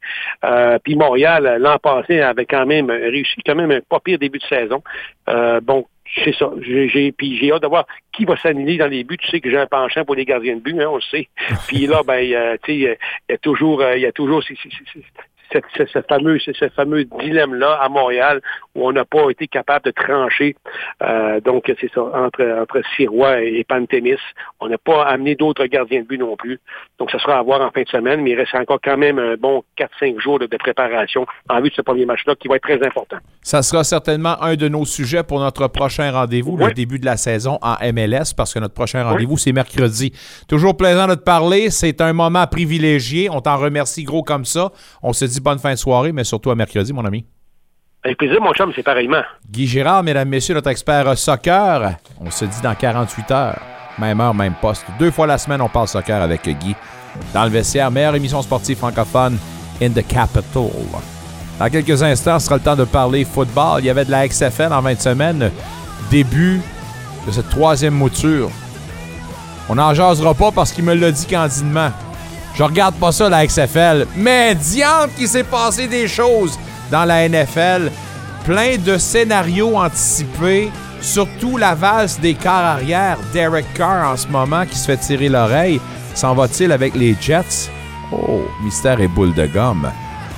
Euh, puis Montréal, l'an passé, avait quand même réussi quand même un pas pire début de saison. Euh, bon, c'est ça. J'ai, puis j'ai hâte de voir qui va s'aligner dans les buts. Tu sais que j'ai un penchant pour les gardiens de but, hein, on le sait. Puis là, ben, euh, tu sais, il y a toujours, il y a toujours ces, cette, ce, ce fameux, ce, ce fameux dilemme-là à Montréal où on n'a pas été capable de trancher. Euh, donc, c'est ça, entre, entre Sirois et Pantémis. On n'a pas amené d'autres gardiens de but non plus. Donc, ça sera à voir en fin de semaine, mais il reste encore quand même un bon 4-5 jours de, de préparation en vue de ce premier match-là qui va être très important. Ça sera certainement un de nos sujets pour notre prochain rendez-vous, le début de la saison en MLS, parce que notre prochain rendez-vous, c'est mercredi. Toujours plaisant de te parler. C'est un moment privilégié. On t'en remercie gros comme ça. On se dit bonne fin de soirée, mais surtout à mercredi, mon ami. Avec plaisir, mon chum, c'est pareillement. Guy Girard, mesdames, messieurs, notre expert soccer. On se dit dans 48 heures. Même heure, même poste. Deux fois la semaine, on parle soccer avec Guy. Dans le vestiaire, meilleure émission sportive francophone in the capital. Dans quelques instants, ce sera le temps de parler football. Il y avait de la XFL en 20 semaines. Début de cette troisième mouture. On n'en jasera pas parce qu'il me l'a dit candidement. Je regarde pas ça, la XFL. Mais diante qu'il s'est passé des choses dans la NFL. Plein de scénarios anticipés. Surtout la valse des quarts arrière. Derek Carr en ce moment qui se fait tirer l'oreille. S'en va-t-il avec les Jets? Oh, mystère et boule de gomme.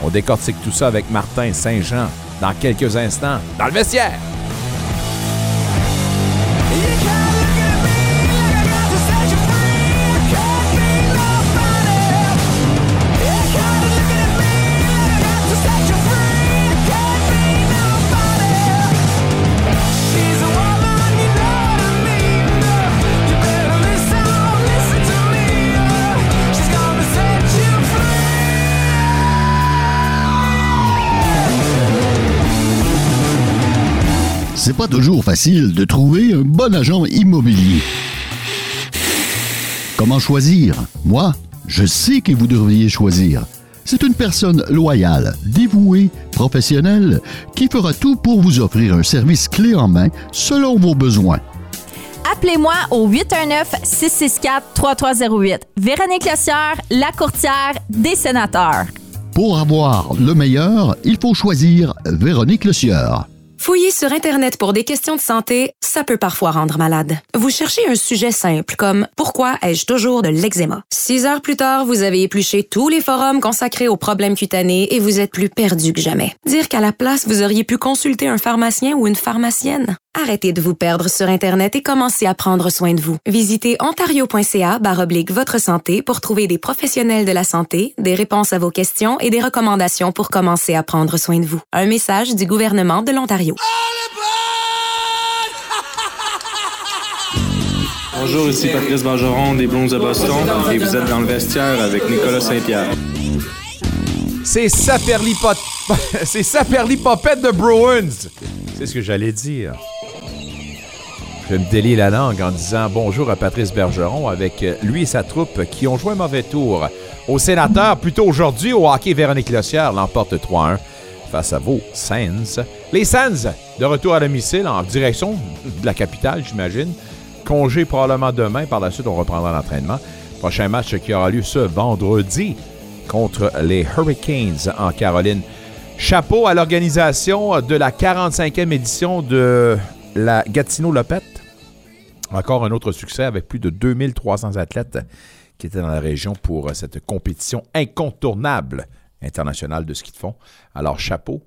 On décortique tout ça avec Martin Saint-Jean dans quelques instants dans le vestiaire. C'est pas toujours facile de trouver un bon agent immobilier. Comment choisir? Moi, je sais que vous devriez choisir. C'est une personne loyale, dévouée, professionnelle, qui fera tout pour vous offrir un service clé en main selon vos besoins. Appelez-moi au 819-664-3308. Véronique Lossière, la courtière des sénateurs. Pour avoir le meilleur, il faut choisir Véronique Le Sieur. Fouiller sur Internet pour des questions de santé, ça peut parfois rendre malade. Vous cherchez un sujet simple comme Pourquoi ai-je toujours de l'eczéma? Six heures plus tard, vous avez épluché tous les forums consacrés aux problèmes cutanés et vous êtes plus perdu que jamais. Dire qu'à la place, vous auriez pu consulter un pharmacien ou une pharmacienne? Arrêtez de vous perdre sur Internet et commencez à prendre soin de vous. Visitez ontario.ca oblique votre santé pour trouver des professionnels de la santé, des réponses à vos questions et des recommandations pour commencer à prendre soin de vous. Un message du gouvernement de l'Ontario. Bonjour, ici Patrice Bergeron des Blues de Boston et vous êtes dans le vestiaire avec Nicolas Saint-Pierre. C'est Saperli Pot... C'est Saperli Popette de Bruins. C'est ce que j'allais dire. Je me délie la langue en disant bonjour à Patrice Bergeron avec lui et sa troupe qui ont joué un mauvais tour au sénateur. Plutôt aujourd'hui, au hockey, Véronique Lossière l'emporte 3-1 face à vos Sens. Les Sens, de retour à domicile en direction de la capitale, j'imagine. Congé probablement demain. Par la suite, on reprendra l'entraînement. Prochain match qui aura lieu ce vendredi contre les Hurricanes en Caroline. Chapeau à l'organisation de la 45e édition de la Gatineau Lopette. Encore un autre succès avec plus de 2300 athlètes qui étaient dans la région pour cette compétition incontournable internationale de ski de fond. Alors, chapeau.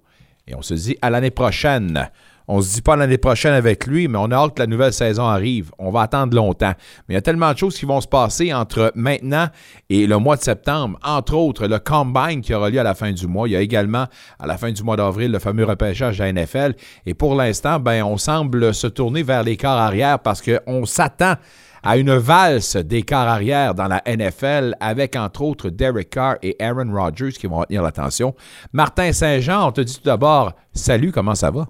Et on se dit à l'année prochaine. On se dit pas l'année prochaine avec lui, mais on a hâte que la nouvelle saison arrive. On va attendre longtemps. Mais il y a tellement de choses qui vont se passer entre maintenant et le mois de septembre. Entre autres, le Combine qui aura lieu à la fin du mois. Il y a également, à la fin du mois d'avril, le fameux repêchage de la NFL. Et pour l'instant, ben, on semble se tourner vers les quarts arrière parce qu'on s'attend à une valse des quarts arrière dans la NFL avec entre autres Derek Carr et Aaron Rodgers qui vont retenir l'attention. Martin Saint-Jean, on te dit tout d'abord salut, comment ça va?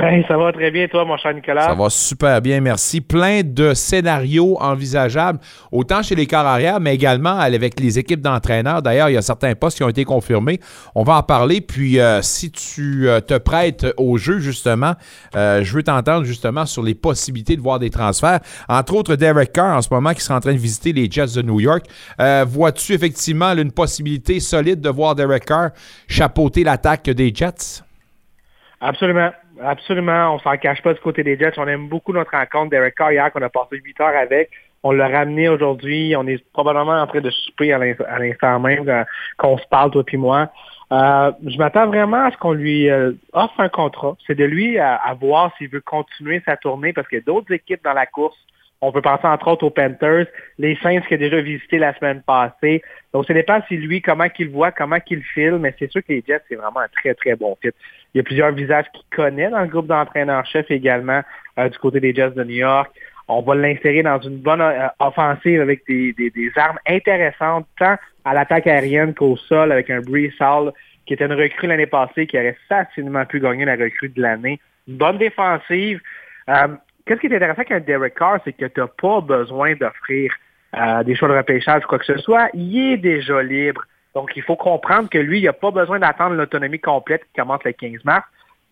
Hey, ça va très bien, toi, mon cher Nicolas. Ça va super bien, merci. Plein de scénarios envisageables, autant chez les quarts arrière, mais également avec les équipes d'entraîneurs. D'ailleurs, il y a certains postes qui ont été confirmés. On va en parler. Puis, euh, si tu euh, te prêtes au jeu, justement, euh, je veux t'entendre justement sur les possibilités de voir des transferts. Entre autres, Derek Carr, en ce moment, qui sera en train de visiter les Jets de New York. Vois-tu effectivement une possibilité solide de voir Derek Carr chapeauter l'attaque des Jets? Absolument. Absolument. On s'en cache pas du côté des Jets. On aime beaucoup notre rencontre. Derek Carr hier, qu'on a passé 8 heures avec. On l'a ramené aujourd'hui. On est probablement en train de souper à l'instant même qu'on se parle, toi et moi. Euh, je m'attends vraiment à ce qu'on lui euh, offre un contrat. C'est de lui à, à voir s'il veut continuer sa tournée parce qu'il y a d'autres équipes dans la course. On peut penser entre autres aux Panthers, les Saints qui a déjà visité la semaine passée. Donc, ça dépend si lui, comment qu'il voit, comment qu'il file, mais c'est sûr que les Jets, c'est vraiment un très, très bon fit. Il y a plusieurs visages qu'il connaît dans le groupe d'entraîneurs-chefs également euh, du côté des Jets de New York. On va l'insérer dans une bonne euh, offensive avec des, des, armes intéressantes, tant à l'attaque aérienne qu'au sol, avec un Brees Hall, qui était une recrue l'année passée, qui aurait facilement pu gagner la recrue de l'année. Une bonne défensive. Euh, Qu'est-ce qui est intéressant avec un Derek Carr, c'est que tu n'as pas besoin d'offrir des choix de repêchage ou quoi que ce soit. Il est déjà libre. Donc, il faut comprendre que lui, il n'a pas besoin d'attendre l'autonomie complète qui commence le 15 mars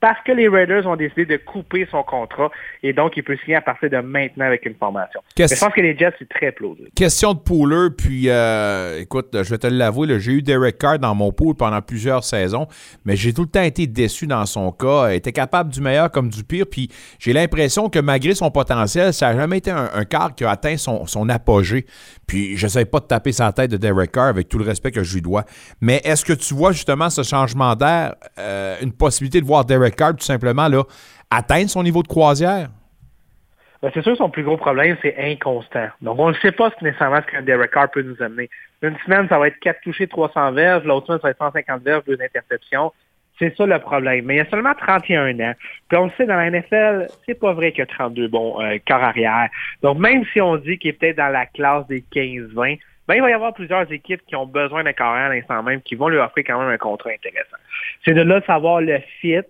parce que les Raiders ont décidé de couper son contrat et donc il peut signer à partir de maintenant avec une formation. Mais je pense que les Jets, c'est très plausible. Question de pooler, puis euh, écoute, je vais te l'avouer, j'ai eu Derek Carr dans mon pool pendant plusieurs saisons, mais j'ai tout le temps été déçu dans son cas. Il était capable du meilleur comme du pire, puis j'ai l'impression que malgré son potentiel, ça n'a jamais été un, un Carr qui a atteint son, son apogée. Puis je pas de taper sa tête de Derek Carr avec tout le respect que je lui dois. Mais est-ce que tu vois justement ce changement d'air, euh, une possibilité de voir Derek Tout simplement là, atteindre son niveau de croisière? Ben, c'est sûr son plus gros problème, c'est inconstant. Donc, on ne sait pas nécessairement ce qu'un Derek Carr peut nous amener. Une semaine, ça va être 4 touchés, 300 verges. L'autre semaine, ça va être 150 verges, deux interceptions. C'est ça le problème. Mais il y a seulement 31 ans. Puis on le sait, dans la NFL, c'est pas vrai qu'il a 32 bons euh, corps arrière. Donc, même si on dit qu'il est peut-être dans la classe des 15-20, ben, il va y avoir plusieurs équipes qui ont besoin d'un carrière à l'instant même, qui vont lui offrir quand même un contrat intéressant. C'est de là de savoir le fit.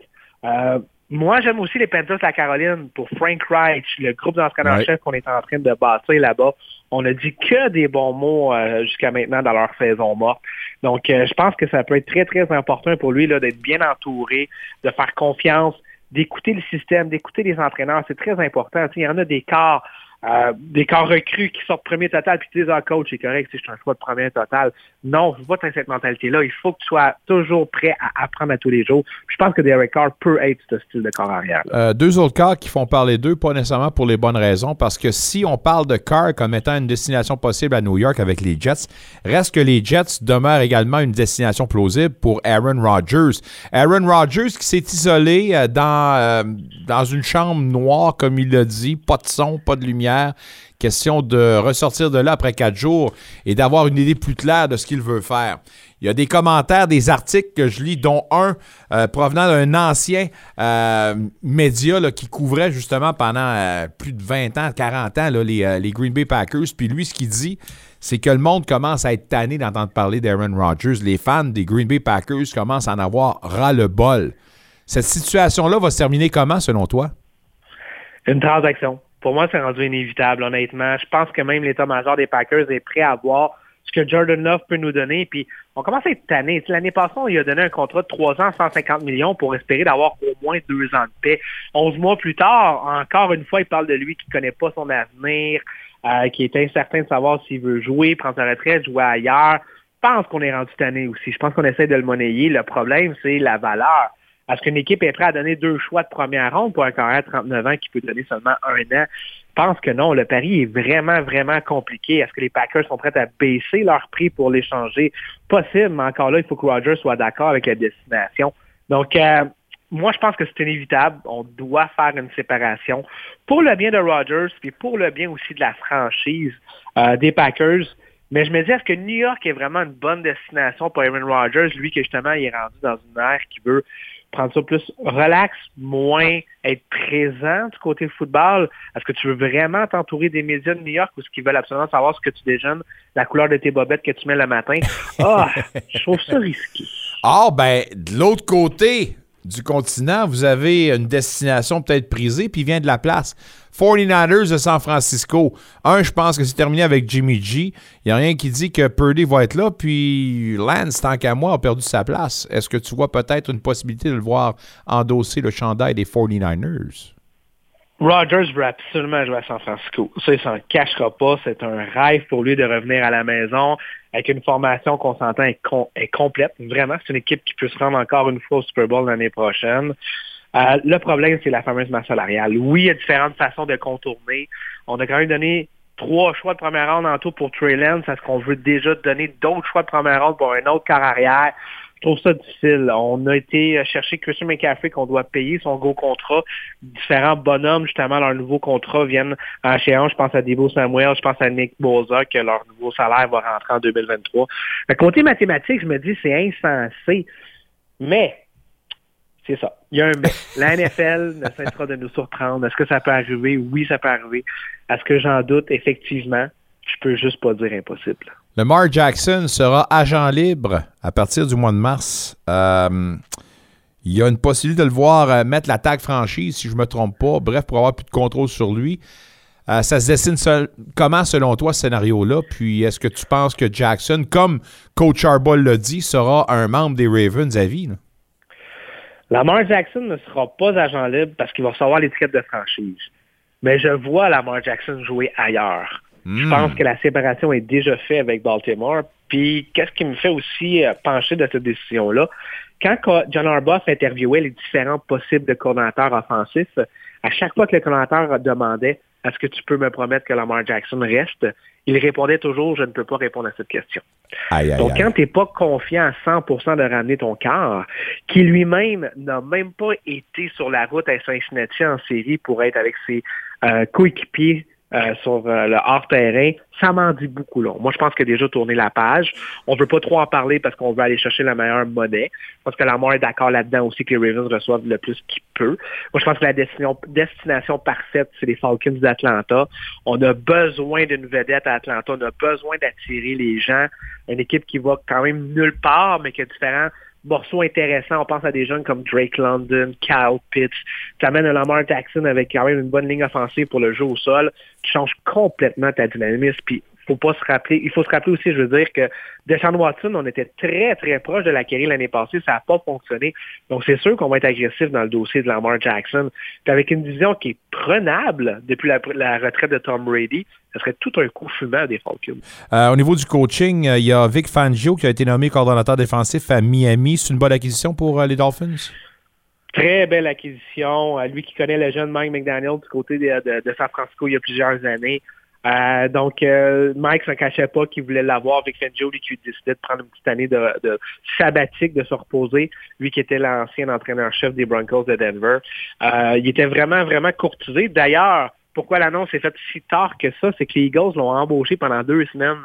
Euh, moi, j'aime aussi les Panthers de la Caroline pour Frank Reich, le groupe d'entraîneurs-chefs qu'on est en train de bâtir là-bas. On a dit que des bons mots euh, jusqu'à maintenant dans leur saison morte. Donc, euh, je pense que ça peut être très, très important pour lui d'être bien entouré, de faire confiance, d'écouter le système, d'écouter les entraîneurs. C'est très important. il y en a des quarts euh, des corps recrues qui sortent premier total, puis tu dis, ah, coach, c'est correct je suis un choix de premier total. Non, je vois cette mentalité-là. Il faut que tu sois toujours prêt à apprendre à tous les jours. je pense que Derek Carr peut être ce style de corps arrière. Euh, deux autres cas qui font parler d'eux, pas nécessairement pour les bonnes raisons, parce que si on parle de Carr comme étant une destination possible à New York avec les Jets, reste que les Jets demeurent également une destination plausible pour Aaron Rodgers. Aaron Rodgers qui s'est isolé euh, dans, dans une chambre noire, comme il l'a dit, pas de son, pas de lumière Question de ressortir de là après quatre jours et d'avoir une idée plus claire de ce qu'il veut faire. Il y a des commentaires, des articles que je lis, dont un euh, provenant d'un ancien euh, média qui couvrait justement pendant euh, plus de 20 ans, 40 ans les, les, Green Bay Packers. Puis lui, ce qu'il dit, c'est que le monde commence à être tanné d'entendre parler d'Aaron Rodgers. Les fans des Green Bay Packers commencent à en avoir ras-le-bol. Cette situation-là va se terminer comment, selon toi? Une transaction pour moi, c'est rendu inévitable, honnêtement. Je pense que même l'état-major des Packers est prêt à voir ce que Jordan Love peut nous donner. Puis on commence à être tanné. L'année passée, on lui a donné un contrat de 3 ans, 150 millions pour espérer d'avoir au moins deux ans de paix. 11 mois plus tard, encore une fois, il parle de lui qui ne connaît pas son avenir, euh, qui est incertain de savoir s'il veut jouer, prendre sa retraite, jouer ailleurs. Je pense qu'on est rendu tanné aussi. Je pense qu'on essaie de le monnayer. Le problème, c'est la valeur. Est-ce qu'une équipe est prête à donner deux choix de première ronde pour un carrière de 39 ans qui peut donner seulement un an? Je pense que non. Le pari est vraiment, vraiment compliqué. Est-ce que les Packers sont prêts à baisser leur prix pour l'échanger? Possible, mais encore là, il faut que Rogers soit d'accord avec la destination. Donc, euh, moi, je pense que c'est inévitable. On doit faire une séparation pour le bien de Rogers, puis pour le bien aussi de la franchise euh, des Packers. Mais je me dis, est-ce que New York est vraiment une bonne destination pour Aaron Rodgers, lui qui justement il est rendu dans une ère qui veut prendre ça plus relax, moins être présent du côté football? Est-ce que tu veux vraiment t'entourer des médias de New York ou est-ce qu'ils veulent absolument savoir ce que tu déjeunes, la couleur de tes bobettes que tu mets le matin? Ah, je trouve ça risqué. Ah, ben, de l'autre côté, du continent, vous avez une destination peut-être prisée, puis il vient de la place. 49ers de San Francisco. Un, je pense que c'est terminé avec Jimmy G. Il n'y a rien qui dit que Purdy va être là, puis Lance, tant qu'à moi, a perdu sa place. Est-ce que tu vois peut-être une possibilité de le voir endosser le chandail des 49ers? Rogers veut absolument jouer à San Francisco. Ça, il s'en cachera pas. C'est un rêve pour lui de revenir à la maison avec une formation qu'on s'entend est, complète. Vraiment, c'est une équipe qui peut se rendre encore une fois au Super Bowl l'année prochaine. Euh, le problème, c'est la fameuse masse salariale. Oui, il y a différentes façons de contourner. On a quand même donné trois choix de première ronde en tout pour Trey Lance. Est-ce qu'on veut déjà donner d'autres choix de première ronde pour un autre carrière? Je trouve ça difficile. On a été chercher Christian McCaffrey qu'on doit payer son gros contrat. Différents bonhommes, justement, leur nouveau contrat viennent à échéance. Je pense à Debo Samuel, je pense à Nick Boza, que leur nouveau salaire va rentrer en 2023. Le côté mathématique, je me dis, c'est insensé. Mais, c'est ça. Il y a un mais. La NFL ne cessera de nous surprendre. Est-ce que ça peut arriver? Oui, ça peut arriver. Est-ce que j'en doute? Effectivement. Je peux juste pas dire impossible. Lamar Jackson sera agent libre à partir du mois de mars. Euh, il y a une possibilité de le voir euh, mettre la tag franchise, si je ne me trompe pas. Bref, pour avoir plus de contrôle sur lui. Euh, ça se dessine seul, comment, selon toi, ce scénario-là? Puis est-ce que tu penses que Jackson, comme Coach Harbaugh l'a dit, sera un membre des Ravens à vie? Là? Lamar Jackson ne sera pas agent libre parce qu'il va recevoir l'étiquette de franchise. Mais je vois Lamar Jackson jouer ailleurs. Je Hmm. pense que la séparation est déjà faite avec Baltimore. Puis, qu'est-ce qui me fait aussi euh, pencher de cette décision-là? Quand John Harbaugh interviewait les différents possibles de coordonnateurs offensifs, à chaque fois que le coordonnateur demandait est-ce que tu peux me promettre que Lamar Jackson reste, il répondait toujours je ne peux pas répondre à cette question. Aïe, aïe, Donc, quand tu n'es pas confiant à 100% de ramener ton quart, qui lui-même n'a même pas été sur la route à Cincinnati en série pour être avec ses euh, coéquipiers euh, sur euh, le hors-terrain, ça m'en dit beaucoup long. Moi, je pense que déjà tourné la page. On veut pas trop en parler parce qu'on veut aller chercher la meilleure monnaie. Je pense que Lamar est d'accord là-dedans aussi que les Ravens reçoivent le plus qu'ils peut. Moi, je pense que la destination, destination parfaite, c'est les Falcons d'Atlanta. On a besoin d'une vedette à Atlanta. On a besoin d'attirer les gens. Une équipe qui va quand même nulle part, mais qui a différents morceaux intéressants. On pense à des jeunes comme Drake London, Kyle Pitts. Tu amènes un Lamar Jackson avec quand même une bonne ligne offensive pour le jeu au sol. Tu changes complètement ta dynamisme. Puis faut pas se rappeler, il faut se rappeler aussi, je veux dire, que Deshaun Watson, on était très, très proche de l'acquérir l'année passée, ça n'a pas fonctionné. Donc, c'est sûr qu'on va être agressif dans le dossier de Lamar Jackson. Puis avec une vision qui est prenable depuis la, la retraite de Tom Brady, ce serait tout un coup fumant des Falcons. Euh, au niveau du coaching, euh, il y a Vic Fangio qui a été nommé coordonnateur défensif à Miami. C'est une bonne acquisition pour euh, les Dolphins? Très belle acquisition. Lui qui connaît le jeune Mike McDaniel du côté de, de, de San Francisco il y a plusieurs années. Euh, donc, euh, Mike ne cachait pas qu'il voulait l'avoir avec Fangio, lui qui décidait de prendre une petite année de, de sabbatique, de se reposer, lui qui était l'ancien entraîneur-chef des Broncos de Denver. Euh, il était vraiment, vraiment courtisé. D'ailleurs, pourquoi l'annonce est faite si tard que ça, c'est que les Eagles l'ont embauché pendant deux semaines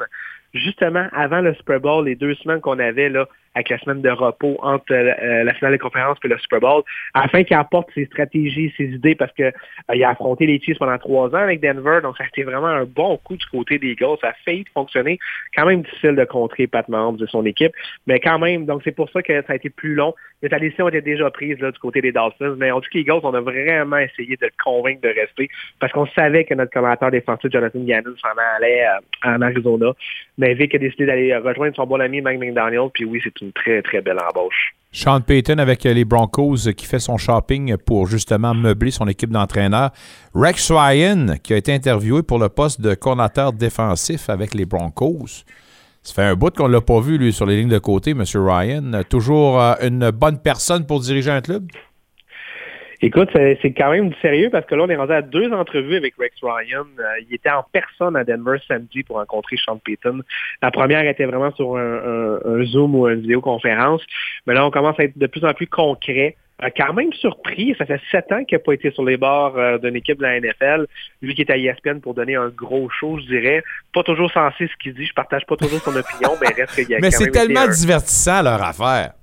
justement avant le Super Bowl, les deux semaines qu'on avait là, avec la semaine de repos entre euh, la finale de conférence et le Super Bowl, afin qu'il apporte ses stratégies, ses idées, parce que euh, a affronté les Chiefs pendant trois ans avec Denver, donc ça a été vraiment un bon coup du côté des Eagles. Ça a failli fonctionner. Quand même difficile de contrer Pat Mahomes de son équipe, mais quand même, donc c'est pour ça que ça a été plus long. Mais sa décision était déjà prise du côté des Dolphins. Mais on dit que les Eagles, on a vraiment essayé de le convaincre de rester, parce qu'on savait que notre commentateur défensif, Jonathan Gannon, s'en allait euh, en Arizona. Mais Vic a décidé d'aller rejoindre son bon ami Mike McDaniel, puis oui, c'est une très, très belle embauche. Sean Payton avec les Broncos euh, qui fait son shopping pour justement meubler son équipe d'entraîneurs. Rex Ryan qui a été interviewé pour le poste de coordinateur défensif avec les Broncos. Ça fait un bout qu'on ne l'a pas vu, lui, sur les lignes de côté, M. Ryan. Euh, Toujours euh, une bonne personne pour diriger un club? Écoute, c'est quand même du sérieux parce que là, on est rendu à deux entrevues avec Rex Ryan. Euh, il était en personne à Denver samedi pour rencontrer Sean Payton. La première était vraiment sur un, un- un Zoom ou une vidéoconférence. Mais là, on commence à être de plus en plus concret. Euh, quand même surpris, ça fait sept ans qu'il n'a pas été sur les bords euh, d'une équipe de la NFL. Lui qui est à ESPN pour donner un gros show, je dirais. Pas toujours sensé ce qu'il dit, je partage pas toujours son opinion, mais reste qu'il y a Mais c'est tellement un- divertissant, leur affaire.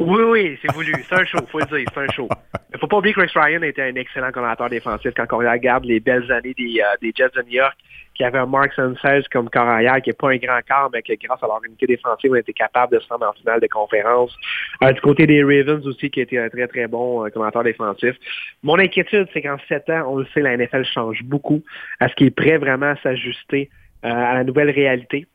Oui, oui, c'est voulu. C'est un show, faut le dire, c'est un show. Il faut pas oublier que Rex Ryan était un excellent commentateur défensif quand on regarde les belles années des, euh, des Jets de New York, qui avait un Mark Sanchez comme corps arrière, qui n'est pas un grand corps, mais qui, grâce à leur unité défensive, on était capable de se rendre en finale de conférence. Euh, du côté des Ravens aussi, qui était un très, très bon euh, commentateur défensif. Mon inquiétude, c'est qu'en sept ans, on le sait, la NFL change beaucoup. Est-ce qu'il est prêt vraiment à s'ajuster euh, à la nouvelle réalité?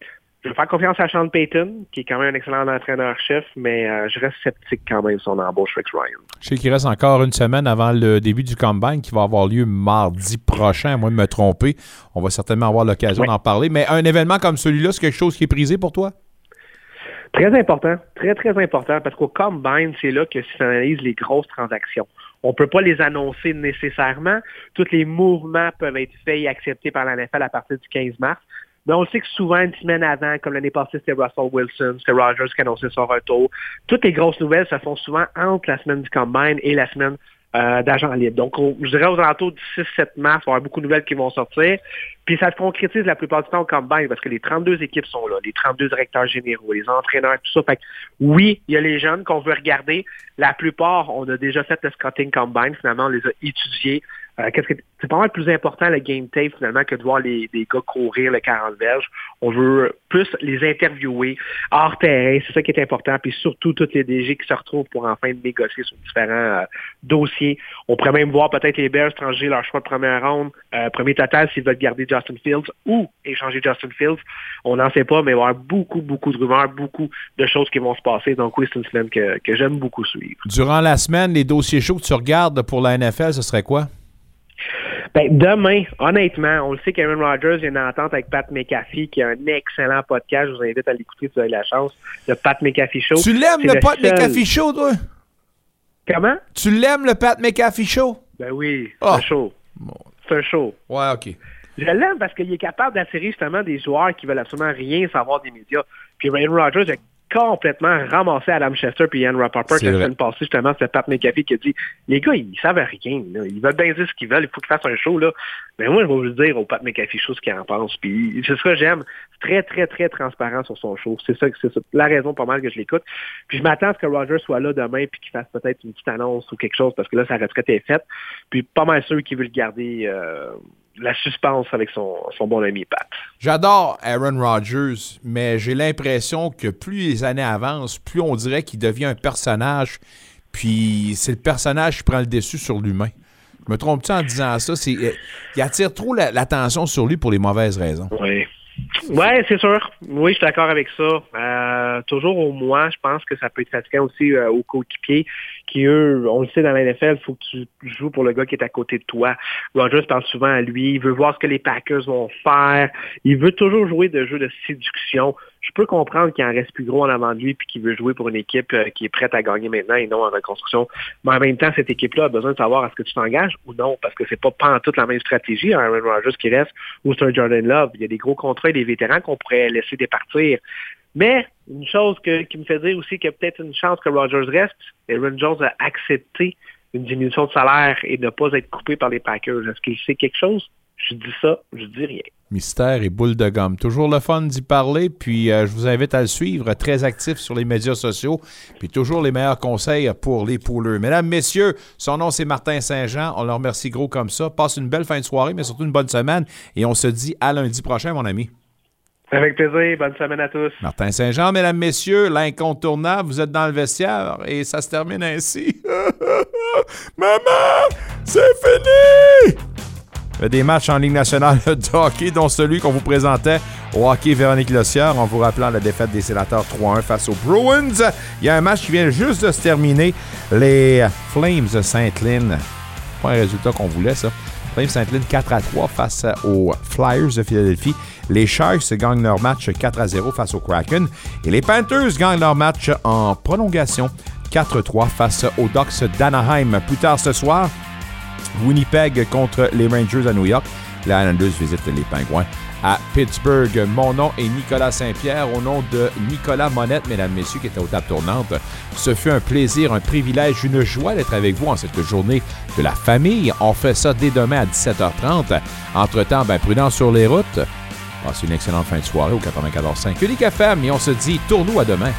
Je vais faire confiance à Sean Payton, qui est quand même un excellent entraîneur-chef, mais euh, je reste sceptique quand même sur son embauche Rex Ryan. Je sais qu'il reste encore une semaine avant le début du combine qui va avoir lieu mardi prochain, à moins de me tromper. On va certainement avoir l'occasion Ouais. d'en parler. Mais un événement comme celui-là, c'est quelque chose qui est prisé pour toi? Très important, très, très important, parce qu'au Combine, c'est là que s'analyse les grosses transactions. On ne peut pas les annoncer nécessairement. Tous les mouvements peuvent être faits et acceptés par la NFL à partir du 15 mars. Mais on le sait que souvent, une semaine avant, comme l'année passée, c'était Russell Wilson, c'était Rogers qui annonçait son retour. Toutes les grosses nouvelles se font souvent entre la semaine du Combine et la semaine euh, d'agents libres. Donc, on- je dirais aux alentours du 6-7 mars, il va y avoir beaucoup de nouvelles qui vont sortir. Puis ça se concrétise la plupart du temps au combine parce que les 32 équipes sont là, les 32 directeurs généraux, les entraîneurs, tout ça. Fait que, oui, il y a les jeunes qu'on veut regarder. La plupart, on a déjà fait le scouting combine. Finalement, on les a étudiés. Euh, c'est pas mal plus important le game tape finalement que de voir les, gars courir le 40 verges. On veut plus les interviewer hors terrain, c'est ça qui est important. Puis surtout toutes les DG qui se retrouvent pour enfin négocier sur différents euh, dossiers. On pourrait même voir peut-être les Bears changer leur choix de première ronde, euh, premier total s'ils veulent garder Justin Fields ou échanger Justin Fields. On n'en sait pas, mais il va y avoir beaucoup, beaucoup de rumeurs, beaucoup de choses qui vont se passer. Donc oui, c'est une semaine que j'aime beaucoup suivre. Durant la semaine, les dossiers chauds que tu regardes pour la NFL, ce serait quoi? Ben, demain, honnêtement, on le sait qu'Aaron Rodgers il y a une entente avec Pat McAfee, qui a un excellent podcast. Je vous invite à l'écouter si vous avez la chance. Le Pat McAfee Show. Tu l'aimes, le Pat seul- McAfee Show, toi? Comment? Tu l'aimes, le Pat McAfee Show? Ben oui, c'est Ah. un show. C'est un show. Ouais, OK. Je l'aime parce qu'il est capable d'attirer justement des joueurs qui veulent absolument rien savoir des médias. Puis Aaron Rodgers a complètement ramassé Adam Chester puis Ian Rappaport la semaine passée, justement, c'est Pat McAfee qui a dit les gars, ils savent rien. là. Ils veulent bien dire ce qu'ils veulent, il faut qu'ils fassent un show. là. Mais moi, je vais vous le dire au Pat McAfee show ce qu'il en pense. Puis c'est ce que j'aime. C'est très, très, très transparent sur son show. C'est ça, c'est ça- la raison pas mal que je l'écoute. Puis je m'attends à ce que Roger soit là demain puis qu'il fasse peut-être une petite annonce ou quelque chose parce que là, sa retraite est faite. Puis pas mal sûr qu'il veut le garder euh, la suspense avec son, son bon ami Pat. J'adore Aaron Rodgers, mais j'ai l'impression que plus les années avancent, plus on dirait qu'il devient un personnage, puis c'est le personnage qui prend le dessus sur l'humain. Je me trompe-tu en disant ça? C'est, euh, il attire trop la- l'attention sur lui pour les mauvaises raisons. Oui. Ouais, c'est sûr. Oui, je suis d'accord avec ça. Euh, toujours au moins, je pense que ça peut être fatigant aussi euh, aux coéquipiers qui, eux, on le sait dans la NFL, il faut que tu joues pour le gars qui est à côté de toi. Rogers parle souvent à lui, il veut voir ce que les Packers vont faire. Il veut toujours jouer de jeux de séduction. Je peux comprendre qu'il en reste plus gros en avant de lui puis qu'il veut jouer pour une équipe euh, qui est prête à gagner maintenant et non en reconstruction. Mais en même temps, cette équipe-là a besoin de savoir est-ce que tu t'engages ou non parce que c'est pas pas en toute la même stratégie un Aaron Rodgers qui reste ou c'est un Jordan Love. Il y a des gros contrats et des vétérans qu'on pourrait laisser départir. Mais une chose qui me fait dire aussi qu'il y a peut-être une chance que Rodgers reste, Aaron Jones a accepté une diminution de salaire et ne pas être coupé par les Packers. Est-ce qu'il sait quelque chose? Je dis ça, je dis rien. Mystère et boule de gomme. Toujours le fun d'y parler, puis euh, je vous invite à le suivre, très actif sur les médias sociaux, puis toujours les meilleurs conseils pour les pouleux. Mesdames, messieurs, son nom c'est Martin Saint-Jean, on le remercie gros comme ça. Passe une belle fin de soirée, mais surtout une bonne semaine, et on se dit à lundi prochain, mon ami. Avec plaisir, bonne semaine à tous. Martin Saint-Jean, mesdames, messieurs, l'incontournable, vous êtes dans le vestiaire, et ça se termine ainsi. Maman, c'est fini! Il y a des matchs en Ligue nationale de hockey, dont celui qu'on vous présentait au hockey Véronique Lossière, en vous rappelant la défaite des sénateurs 3-1 face aux Bruins. Il y a un match qui vient juste de se terminer. Les Flames de Sainte-Lynn, pas un résultat qu'on voulait, ça. Flames Sainte-Lynn 4 à 3 face aux Flyers de Philadelphie. Les Sharks gagnent leur match 4 à 0 face aux Kraken. Et les Panthers gagnent leur match en prolongation 4-3 face aux Ducks d'Anaheim. Plus tard ce soir, Winnipeg contre les Rangers à New York. Les Islanders visitent les Pingouins à Pittsburgh. Mon nom est Nicolas Saint-Pierre, au nom de Nicolas Monette, mesdames, messieurs, qui était aux tables tournantes. Ce fut un plaisir, un privilège, une joie d'être avec vous en cette journée de la famille. On fait ça dès demain à 17h30. Entre-temps, ben, prudence sur les routes. Passez une excellente fin de soirée au 94.5 Unique FM et on se dit tourne-nous à demain.